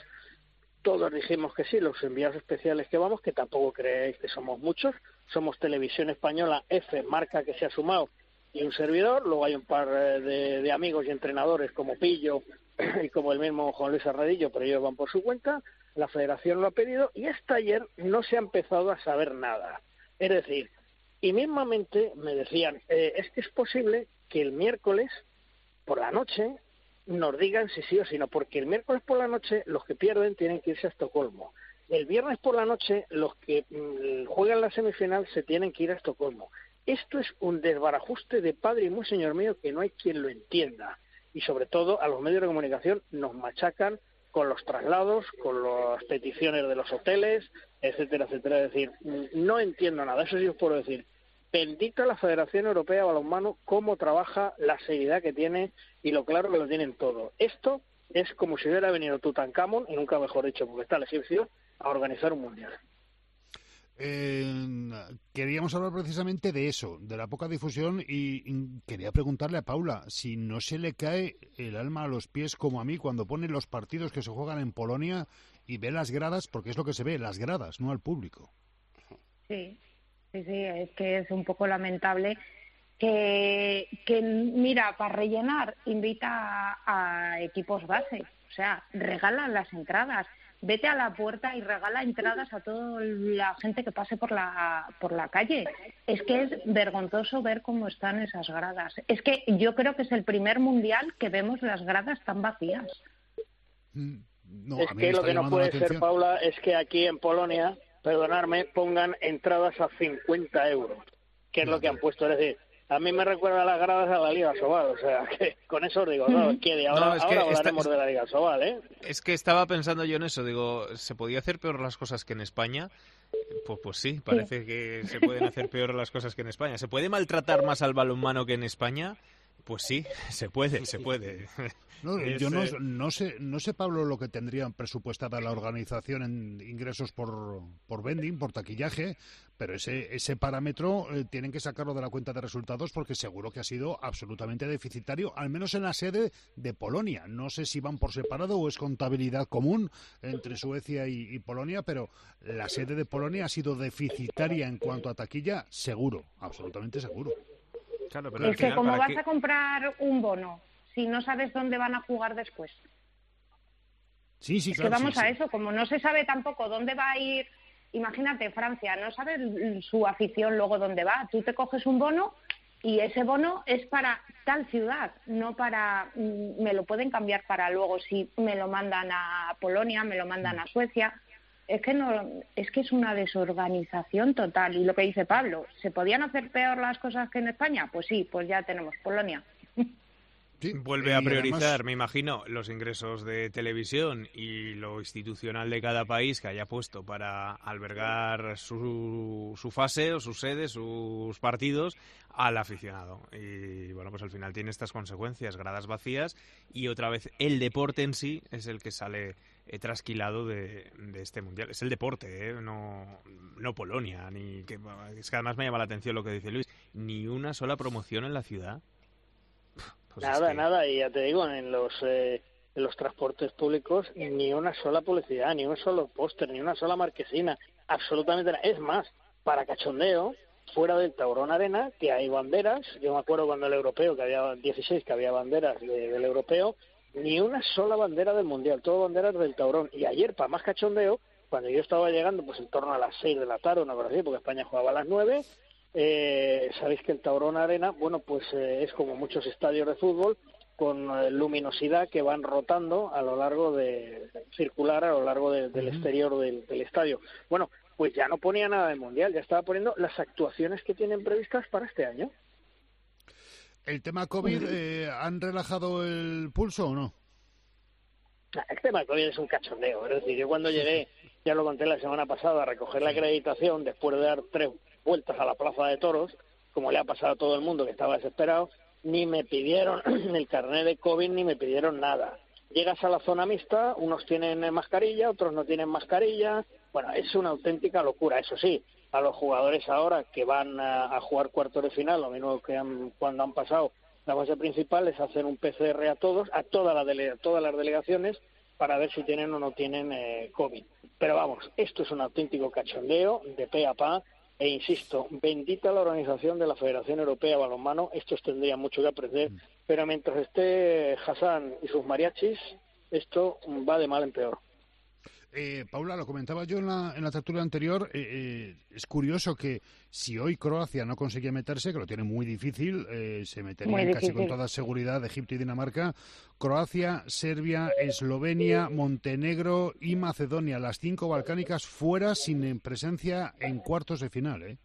Todos dijimos que sí, los enviados especiales que vamos, que tampoco creéis que somos muchos. Somos Televisión Española, F, marca que se ha sumado, y un servidor. Luego hay un par eh, de, de amigos y entrenadores como Pillo (clears throat) y como el mismo Juan Luis Arradillo, pero ellos van por su cuenta. La federación lo ha pedido y hasta ayer no se ha empezado a saber nada. Es decir, y mismamente me decían, eh, es que es posible que el miércoles por la noche nos digan si sí o si no, porque el miércoles por la noche los que pierden tienen que irse a Estocolmo. El viernes por la noche los que mm, juegan la semifinal se tienen que ir a Estocolmo. Esto es un desbarajuste de padre y muy señor mío que no hay quien lo entienda. Y sobre todo a los medios de comunicación nos machacan con los traslados, con las peticiones de los hoteles, etcétera, etcétera. Es decir, mm, no entiendo nada. Eso sí os puedo decir bendita la Federación Europea de Balonmano cómo trabaja, la seriedad que tiene y lo claro que lo tienen todo. Esto es como si hubiera venido Tutankamón, y nunca mejor dicho, porque está el egipcio, a organizar un mundial. Eh, queríamos hablar precisamente de eso, de la poca difusión, y, y, quería preguntarle a Paula si no se le cae el alma a los pies como a mí cuando pone los partidos que se juegan en Polonia y ve las gradas, porque es lo que se ve, las gradas, no al público. Sí, Sí, sí, es que es un poco lamentable que, que mira, para rellenar, invita a, a equipos base, o sea, regala las entradas. Vete a la puerta y regala entradas a toda la gente que pase por la, por la calle. Es que es vergonzoso ver cómo están esas gradas. Es que yo creo que es el primer mundial que vemos las gradas tan vacías. No, es que lo que no puede ser, Paula, es que aquí en Polonia perdonarme, pongan entradas a 50 euros, que es lo que han puesto. Es decir, a mí me recuerda las gradas a la Liga Sobal, o sea, que con eso os digo, no, que de ahora, No, es que ahora hablaremos de la Liga Sobal, ¿eh? Es que estaba pensando yo en eso, digo, ¿se podía hacer peor las cosas que en España? Pues, pues sí, parece que se pueden hacer peor las cosas que en España. ¿Se puede maltratar más al balonmano que en España? Pues sí, (laughs) se puede, se puede. No, (laughs) Es, yo no, eh, no sé, no sé, Pablo, lo que tendrían presupuestada la organización en ingresos por, por vending, por taquillaje, pero ese, ese parámetro eh, tienen que sacarlo de la cuenta de resultados porque seguro que ha sido absolutamente deficitario, al menos en la sede de Polonia. No sé si van por separado o es contabilidad común entre Suecia y, y Polonia, pero la sede de Polonia ha sido deficitaria en cuanto a taquilla, seguro, absolutamente seguro. Claro, es que como vas a comprar un bono si no sabes dónde van a jugar después. Sí, sí, es claro, que vamos sí, a eso, como no se sabe tampoco dónde va a ir, imagínate Francia, no sabes su afición luego dónde va. Tú te coges un bono y ese bono es para tal ciudad, no para mm, me lo pueden cambiar para luego si me lo mandan a Polonia, me lo mandan a Suecia. Es que no es que es una desorganización total y lo que dice Pablo, ¿se podían hacer peor las cosas que en España? Pues sí, pues ya tenemos Polonia. Vuelve a priorizar, además- me imagino, los ingresos de televisión y lo institucional de cada país que haya puesto para albergar su, su fase o su sede, sus partidos al aficionado. Y bueno, pues al final tiene estas consecuencias, gradas vacías y otra vez el deporte en sí es el que sale eh, trasquilado de, de este mundial. Es el deporte, ¿eh? no, no Polonia, ni que es que además me llama la atención lo que dice Luis, ni una sola promoción en la ciudad. Pues es nada, que- nada, y ya te digo, en los, eh, en los transportes públicos ni una sola publicidad, ni un solo póster, ni una sola marquesina, absolutamente nada. Es más, para cachondeo, fuera del Taurón Arena, que hay banderas, yo me acuerdo cuando el europeo, que había 16, que había banderas de- del europeo, ni una sola bandera del Mundial, todo banderas del Taurón. Y ayer, para más cachondeo, cuando yo estaba llegando, pues en torno a las 6 de la tarde, una cosa así, porque España jugaba a las 9, eh, sabéis que el Taurón Arena, bueno, pues eh, es como muchos estadios de fútbol con eh, luminosidad que van rotando a lo largo de circular a lo largo de- del exterior del, del estadio. Bueno, pues ya no ponía nada del mundial, ya estaba poniendo las actuaciones que tienen previstas para este año. ¿El tema COVID eh, han relajado el pulso o no? El tema COVID es un cachondeo. Es decir, yo cuando llegué, ya lo conté la semana pasada, a recoger la acreditación después de dar tres vueltas a la plaza de toros, como le ha pasado a todo el mundo que estaba desesperado, ni me pidieron (clears throat) el carnet de COVID ni me pidieron nada. Llegas a la zona mixta, unos tienen mascarilla, otros no tienen mascarilla. Bueno, es una auténtica locura. Eso sí, a los jugadores ahora que van a, a jugar cuartos de final, lo mismo que han- cuando han pasado la fase principal, les hacen un PCR a todos, a toda la dele- todas las delegaciones, para ver si tienen o no tienen eh, COVID. Pero vamos, esto es un auténtico cachondeo de pe a pa. E insisto, bendita la organización de la Federación Europea de Balonmano, estos tendrían mucho que aprender, pero mientras esté Hassan y sus mariachis, esto va de mal en peor. Eh, Paula, lo comentaba yo en la, en la tertulia anterior, eh, eh, es curioso que si hoy Croacia no conseguía meterse, que lo tiene muy difícil, eh, se meterían Muy casi con toda seguridad Egipto y Dinamarca, Croacia, Serbia, Eslovenia, Montenegro y Macedonia, las cinco balcánicas fuera sin presencia en cuartos de final. ¿eh?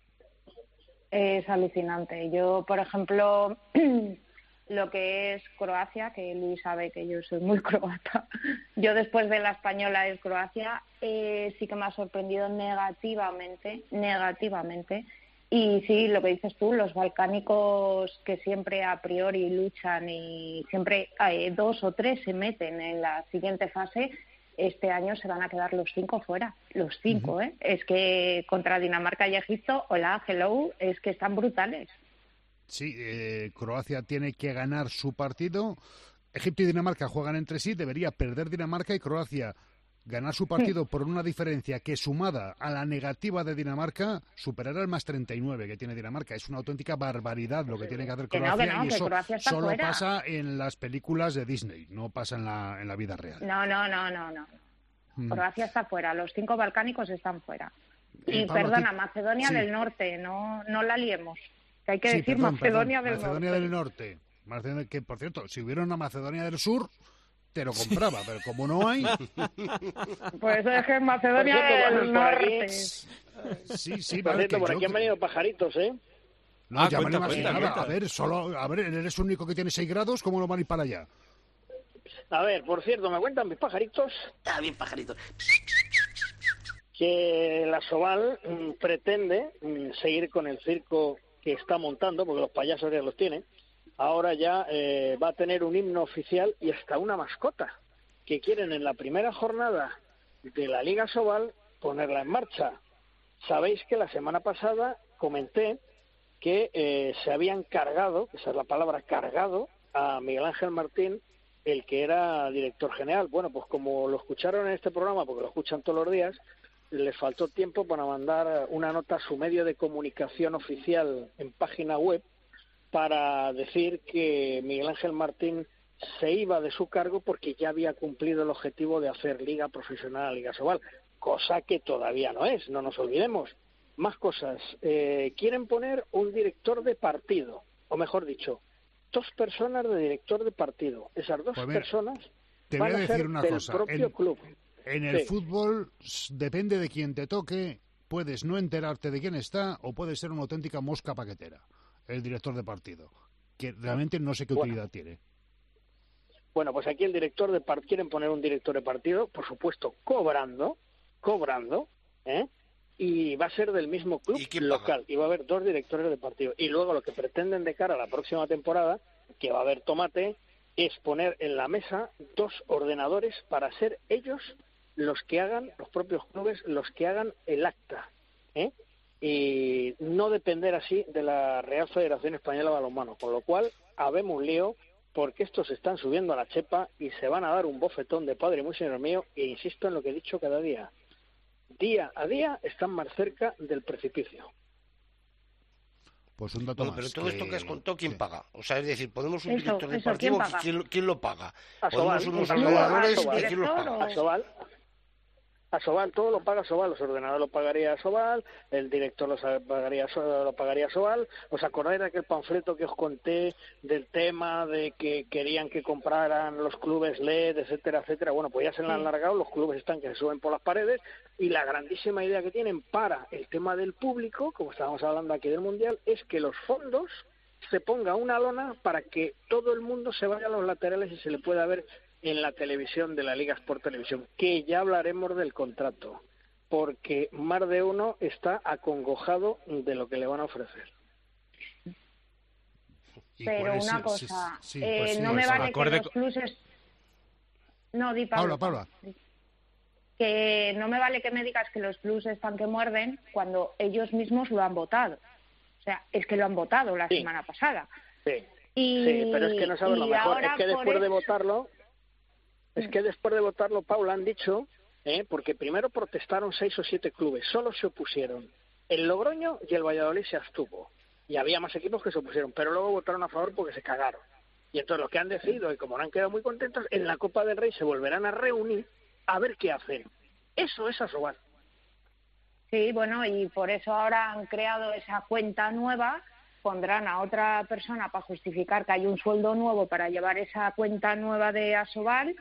Es alucinante. Yo, por ejemplo, (clears throat) lo que es Croacia, que Luis sabe que yo soy muy (laughs) croata, yo después de la española es Croacia, eh, sí que me ha sorprendido negativamente, negativamente. Y sí, lo que dices tú, los balcánicos que siempre a priori luchan y siempre eh, dos o tres se meten en la siguiente fase, este año se van a quedar los cinco fuera, los cinco, ¿eh? Es que contra Dinamarca y Egipto, hola, hello, es que están brutales. Sí, eh, Croacia tiene que ganar su partido. Egipto y Dinamarca juegan entre sí. Debería perder Dinamarca y Croacia ganar su partido por una diferencia que sumada a la negativa de Dinamarca superará el más 39 que tiene Dinamarca. Es una auténtica barbaridad lo que tiene que hacer Que no, Croacia que no, y que eso Croacia solo fuera. pasa en las películas de Disney, no pasa en la, en la vida real. No, no, no, no, no. Mm. Croacia está fuera, los cinco balcánicos están fuera. Y Eh, Pablo, perdona, ¿qué- Macedonia sí. del Norte, no, no la liemos. Que hay que Sí, decir perdón, Macedonia perdón, del Macedonia Norte. del Norte. Macedonia- que por cierto, si hubiera una Macedonia del Sur, te lo compraba, pero como no hay. Pues es que Macedonia Por cierto, del Norte. Sí, sí, Por cierto, por yo aquí han venido pajaritos, ¿eh? No, Ah, ya me cuenta, lo cuenta. A ver, solo, a ver, eres el único que tiene 6 grados, ¿cómo lo van a ir para allá? A ver, por cierto, me cuentan mis pajaritos Está bien, pajarito. que la Soval mm, pretende mm, seguir con el circo que está montando, porque los payasos ya los tiene. Ahora ya eh, va a tener un himno oficial y hasta una mascota que quieren en la primera jornada de la Liga Soval ponerla en marcha. Sabéis que la semana pasada comenté que eh, se habían cargado, esa es la palabra cargado, a Miguel Ángel Martín, el que era director general. Bueno, pues como lo escucharon en este programa, porque lo escuchan todos los días, les faltó tiempo para mandar una nota a su medio de comunicación oficial en página web para decir que Miguel Ángel Martín se iba de su cargo porque ya había cumplido el objetivo de hacer Liga Profesional, Liga Sobal, cosa que todavía no es, no nos olvidemos. Más cosas. Eh, quieren poner un director de partido, o mejor dicho, dos personas de director de partido. Esas dos Pues mira, personas Te van voy a a ser una del cosa. propio En, club. En el Sí. fútbol, depende de quién te toque, puedes no enterarte de quién está o puede ser una auténtica mosca paquetera, el director de partido, que realmente no sé qué Bueno. utilidad tiene. Bueno, pues aquí el director de partido, quieren poner un director de partido, por supuesto, cobrando, cobrando, ¿eh? y va a ser del mismo club local, y va a haber dos directores de partido. Y luego lo que pretenden de cara a la próxima temporada, que va a haber tomate, es poner en la mesa dos ordenadores para ser ellos los que hagan, los propios clubes, los que hagan el acta, ¿eh? y no depender así de la Real Federación Española de Balonmano, con lo cual habemos un lío porque estos se están subiendo a la chepa y se van a dar un bofetón de padre muy señor mío e insisto en lo que he dicho cada día. Día a día están más cerca del precipicio. Pues un dato Bueno, más. pero todo esto que has contado, ¿quién paga? O sea, es decir, ¿podemos un Eso, director de eso, partido? ¿quién? ¿quién, quién lo paga? ¿Podemos unos ¿y quién los paga? A Sobal, a todo lo paga Sobal, los ordenadores lo pagaría Sobal, el director los pagaría, lo pagaría Sobal. ¿Os acordáis de aquel panfleto que os conté del tema de que querían que compraran los clubes LED, etcétera, etcétera? Bueno, pues ya se le han largado, los clubes están que se suben por las paredes y la grandísima idea que tienen para el tema del público, como estábamos hablando aquí del Mundial, es que los fondos se ponga una lona para que todo el mundo se vaya a los laterales y se le pueda ver en la televisión de la Liga Sport Televisión, que ya hablaremos del contrato, porque más de uno está acongojado de lo que le van a ofrecer. ¿Y Pero es una cosa, sí, sí, eh, pues sí, no me pues, vale acorde que los pluses... No, di Paula, Pablo. Paula. Que no me vale que me digas que los plus están que muerden cuando ellos mismos lo han votado. O sea, es que lo han votado la Sí. semana pasada. Sí. Y, Sí, pero es que no sabes lo mejor. Es que después de votarlo, es que después de votarlo, Paula, han dicho, ¿eh? porque primero protestaron seis o siete clubes, solo se opusieron. El Logroño y el Valladolid se abstuvo. Y había más equipos que se opusieron, pero luego votaron a favor porque se cagaron. Y entonces lo que han decidido, y como no han quedado muy contentos, en la Copa del Rey se volverán a reunir a ver qué hacen. Eso es Asobal. Sí, bueno, y por eso ahora han creado esa cuenta nueva, pondrán a otra persona para justificar que hay un sueldo nuevo para llevar esa cuenta nueva de Asobal,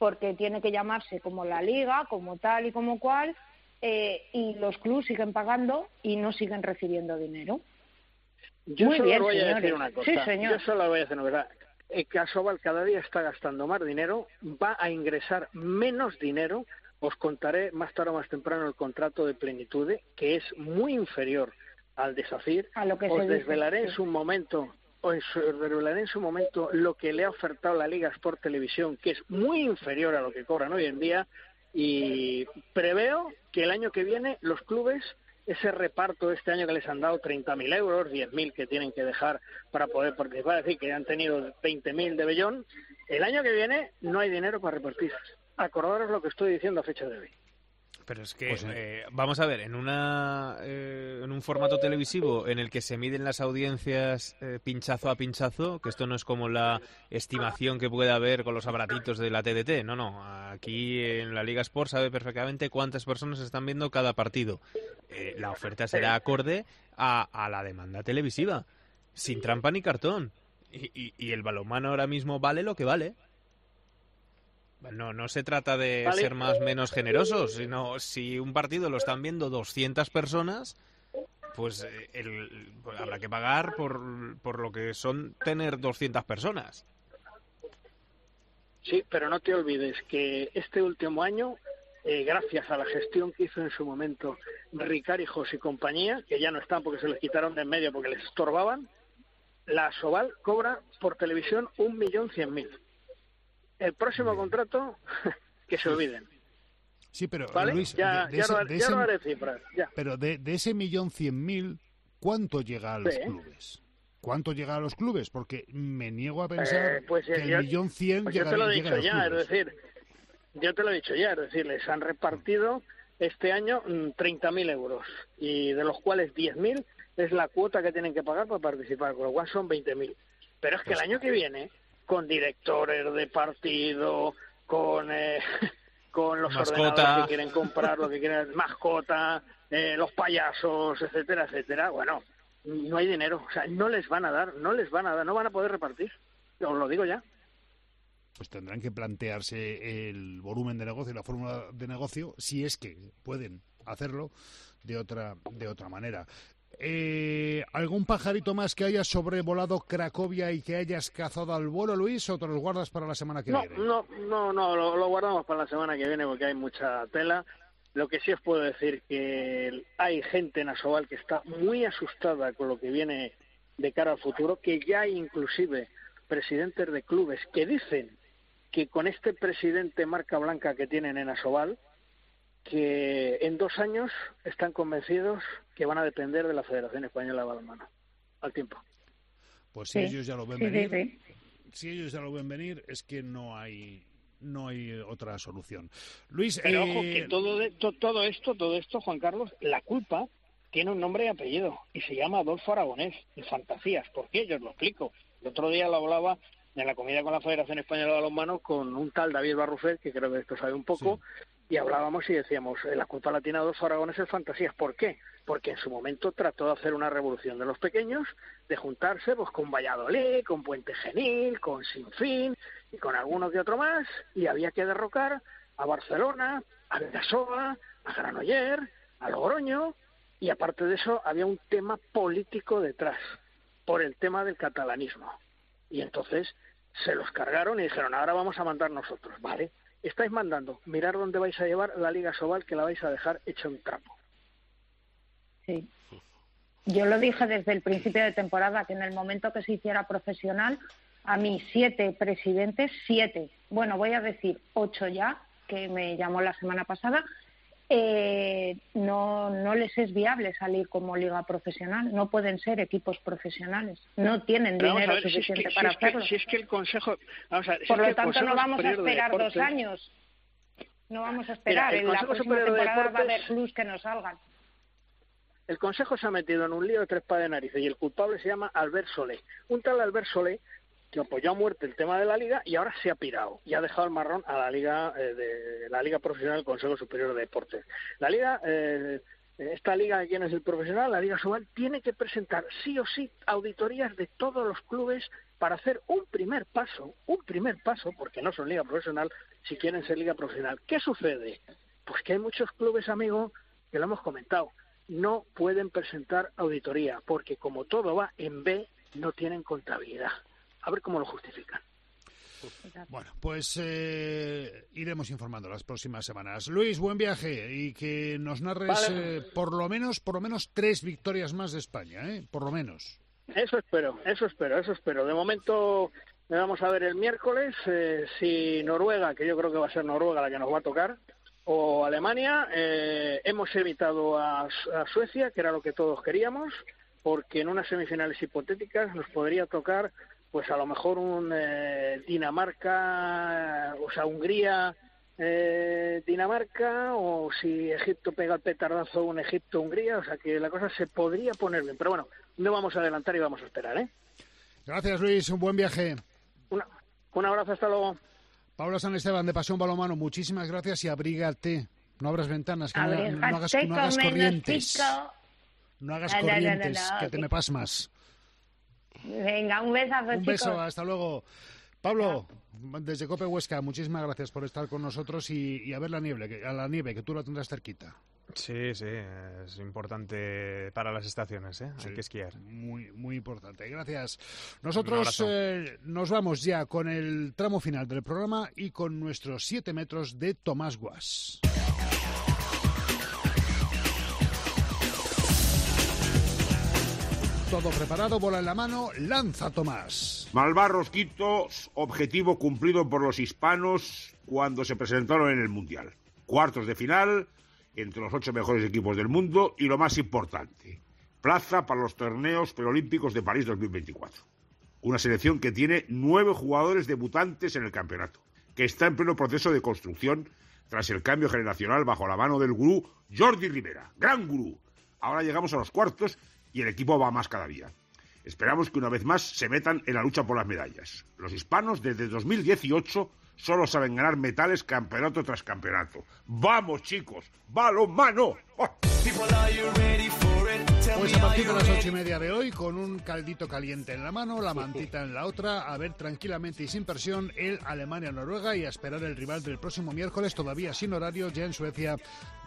porque tiene que llamarse como la liga, como tal y como cual, eh, y los clubes siguen pagando y no siguen recibiendo dinero. Yo Muy solo bien, voy a decir una cosa. Sí, señor. Yo solo voy a decir una cosa. Eh, que Asobal cada día está gastando más dinero, va a ingresar menos dinero. Os contaré más tarde o más temprano el contrato de Plenitude, que es muy inferior al de SACIR. A lo que os se dice, desvelaré en su momento en su momento lo que le ha ofertado la Liga Sport Televisión, que es muy inferior a lo que cobran hoy en día, y preveo que el año que viene los clubes ese reparto este año que les han dado 30.000 euros, 10.000 que tienen que dejar para poder participar, es decir, que han tenido 20.000 de Bellón, el año que viene no hay dinero para repartir. Acordaros lo que estoy diciendo a fecha de hoy. Pero es que, Pues, eh, vamos a ver, en, una, eh, en un formato televisivo en el que se miden las audiencias eh, pinchazo a pinchazo, que esto no es como la estimación que puede haber con los aparatitos de la TDT, no, no, aquí en la Liga Sport sabe perfectamente cuántas personas están viendo cada partido. Eh, la oferta será acorde a, a la demanda televisiva, sin trampa ni cartón. Y, y- y el balonmano ahora mismo vale lo que vale. No, no se trata de Vale. ser más menos generosos, sino si un partido lo están viendo 200 personas, pues eh, el- pues habrá que pagar por, por lo que son tener 200 personas. Sí, pero no te olvides que este último año, eh, gracias a la gestión que hizo en su momento Ricard Hijos y compañía, que ya no están porque se les quitaron de en medio porque les estorbaban, la Soval cobra por televisión un millón cien mil. El próximo contrato, (laughs) que se olviden. Sí, pero ¿Vale? Luis, ya, de- de ya, ese- no, de ya ese- no haré cifras. Ya. pero de, de ese millón cien mil, ¿cuánto llega a los Sí. clubes? ¿Cuánto llega a los clubes? Porque me niego a pensar Eh, pues, que eh, el yo- millón cien Pues yo llega, te lo he dicho ya, clubes. es decir, yo te lo he dicho ya, es decir, les han repartido este año mm, 30.000 euros y de los cuales 10.000 es la cuota que tienen que pagar para participar, con lo cual son 20.000. Pero es que Pues el año que viene, con directores de partido, con eh, (laughs) con los Mascota. ordenadores que quieren comprar, lo que quieren, (laughs) mascota, eh, los payasos, etcétera, etcétera, bueno, no hay dinero, o sea, no les van a dar, no les van a dar, no van a poder repartir. Os lo digo ya. Pues tendrán que plantearse el volumen de negocio y la fórmula de negocio, si es que pueden hacerlo de otra, de otra manera. Eh, ¿Algún pajarito más que haya sobrevolado Cracovia y que hayas cazado al vuelo, Luis, o te los guardas para la semana que No, viene? no, no, no, lo, lo guardamos para la semana que viene porque hay mucha tela. Lo que sí os puedo decir que hay gente en Asobal que está muy asustada con lo que viene de cara al futuro, que ya hay inclusive presidentes de clubes que dicen que con este presidente marca blanca que tienen en Asobal, que en dos años están convencidos que van a depender de la Federación Española de Balonmano. Al tiempo. Pues si Sí, ellos ya lo ven sí, venir, sí. si ellos ya lo ven venir, es que no hay no hay otra solución. Luis, Pero eh, ojo, que todo, de- to- todo esto, todo esto, Juan Carlos, la culpa tiene un nombre y apellido y se llama Adolfo Aragonés, en Fantasías. ¿Por qué? Yo os lo explico. El otro día lo hablaba en la comida con la Federación Española de Balonmano con un tal David Barrufet, que creo que esto sabe un poco, y hablábamos y decíamos, eh, la culpa la tiene Adolfo Aragonés en Fantasías. ¿Por qué? Porque en su momento trató de hacer una revolución de los pequeños, de juntarse pues con Valladolid, con Puente Genil, con Sinfín y con algunos de otro más, y había que derrocar a Barcelona, a Vidasoa, a Granoller, a Logroño, y aparte de eso había un tema político detrás, por el tema del catalanismo. Y entonces se los cargaron y dijeron, ahora vamos a mandar nosotros, ¿vale? Estáis mandando, mirar dónde vais a llevar la Liga Sobal que la vais a dejar hecha un trapo. Sí. Yo lo dije desde el principio de temporada, que en el momento que se hiciera profesional, a mí siete presidentes, siete, bueno, voy a decir ocho ya, que me llamó la semana pasada, eh, no, no les es viable salir como liga profesional, no pueden ser equipos profesionales, no tienen Pero dinero ver, si es suficiente que- para si es que- hacerlo. si es que el Consejo... Vamos a ver, si Por es lo tanto, no vamos a esperar dos años. No vamos a esperar. el en la próxima temporada va a haber plus que nos salgan. El Consejo se ha metido en un lío de tres pares de narices y el culpable se llama Albert Solé. Un tal Albert Solé que apoyó a muerte el tema de la liga y ahora se ha pirado y ha dejado el marrón a la liga eh, de la liga profesional del Consejo Superior de Deportes. La liga eh, esta liga quién es el profesional, la liga Sobal tiene que presentar sí o sí auditorías de todos los clubes para hacer un primer paso, un primer paso porque no son liga profesional si quieren ser liga profesional. ¿Qué sucede? Pues que hay muchos clubes, amigo, que lo hemos comentado, no pueden presentar auditoría porque como todo va en B, no tienen contabilidad. A ver cómo lo justifican. Bueno, pues eh, iremos informando las próximas semanas. Luis, buen viaje y que nos narres Vale. eh, por lo menos, por lo menos tres victorias más de España, ¿eh? Por lo menos. Eso espero, eso espero, eso espero. De momento vamos a ver el miércoles eh, si Noruega, que yo creo que va a ser Noruega la que nos va a tocar, o Alemania. eh, hemos evitado a, a Suecia, que era lo que todos queríamos, porque en unas semifinales hipotéticas nos podría tocar, pues a lo mejor un eh, Dinamarca, o sea, Hungría. eh, Dinamarca o si Egipto pega el petardazo un Egipto-Hungría, o sea que la cosa se podría poner bien, pero bueno, no vamos a adelantar y vamos a esperar, ¿eh? Gracias, Luis. Un buen viaje. Un abrazo, hasta luego. Pablo San Esteban, de Pasión Balomano, muchísimas gracias y abrígate. No abras ventanas, que no, no hagas, no hagas menos corrientes. No hagas No, no, no, no, corrientes, no, que te me pasmas. Venga, un besazo, Un beso, chicos. hasta luego. Pablo, desde Cope Huesca, muchísimas gracias por estar con nosotros y, y a ver la nieve, que, a la nieve, que tú la tendrás cerquita. Sí, sí, es importante para las estaciones, ¿eh? Hay que esquiar. Muy, muy importante. Gracias. Nosotros eh, nos vamos ya con el tramo final del programa y con nuestros 7 metros de Tomás Guas. Todo preparado, bola en la mano, lanza Tomás. Malvar Rosquito, objetivo cumplido por los hispanos cuando se presentaron en el Mundial. Cuartos de final, entre los ocho mejores equipos del mundo y lo más importante, plaza para los torneos preolímpicos de París 2024. Una selección que tiene nueve jugadores debutantes en el campeonato, que está en pleno proceso de construcción tras el cambio generacional bajo la mano del gurú Jordi Rivera, gran gurú. Ahora llegamos a los cuartos y el equipo va más cada día. Esperamos que una vez más se metan en la lucha por las medallas. Los hispanos desde 2018 solo saben ganar metales campeonato tras campeonato. ¡Vamos, chicos! ¡Balonmano! Pues a partir de las ocho y media de hoy, con un caldito caliente en la mano, la mantita en la otra, a ver tranquilamente y sin presión el Alemania-Noruega y a esperar el rival del próximo miércoles, todavía sin horario, ya en Suecia,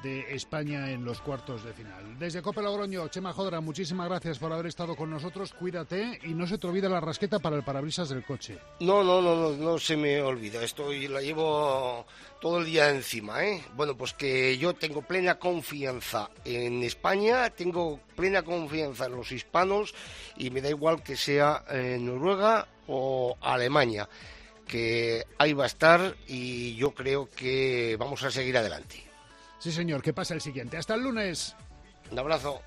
de España en los cuartos de final. Desde Cope Logroño, Chema Jodra, muchísimas gracias por haber estado con nosotros, cuídate y no se te olvide la rasqueta para el parabrisas del coche. No, no, no, no, no se me olvida. Estoy, la llevo todo el día encima, ¿eh? Bueno, pues que yo tengo plena confianza en España, tengo plena confianza en los hispanos y me da igual que sea eh, Noruega o Alemania, que ahí va a estar y yo creo que vamos a seguir adelante. Sí, señor, que pasa el siguiente. Hasta el lunes. Un abrazo.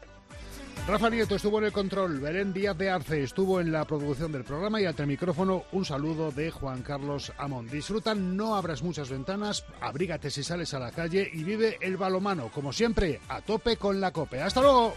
Rafa Nieto estuvo en el control, Belén Díaz de Arce estuvo en la producción del programa y el micrófono un saludo de Juan Carlos Amón. Disfruta, no abras muchas ventanas, abrígate si sales a la calle y vive el balomano, como siempre, a tope con la cope. ¡Hasta luego!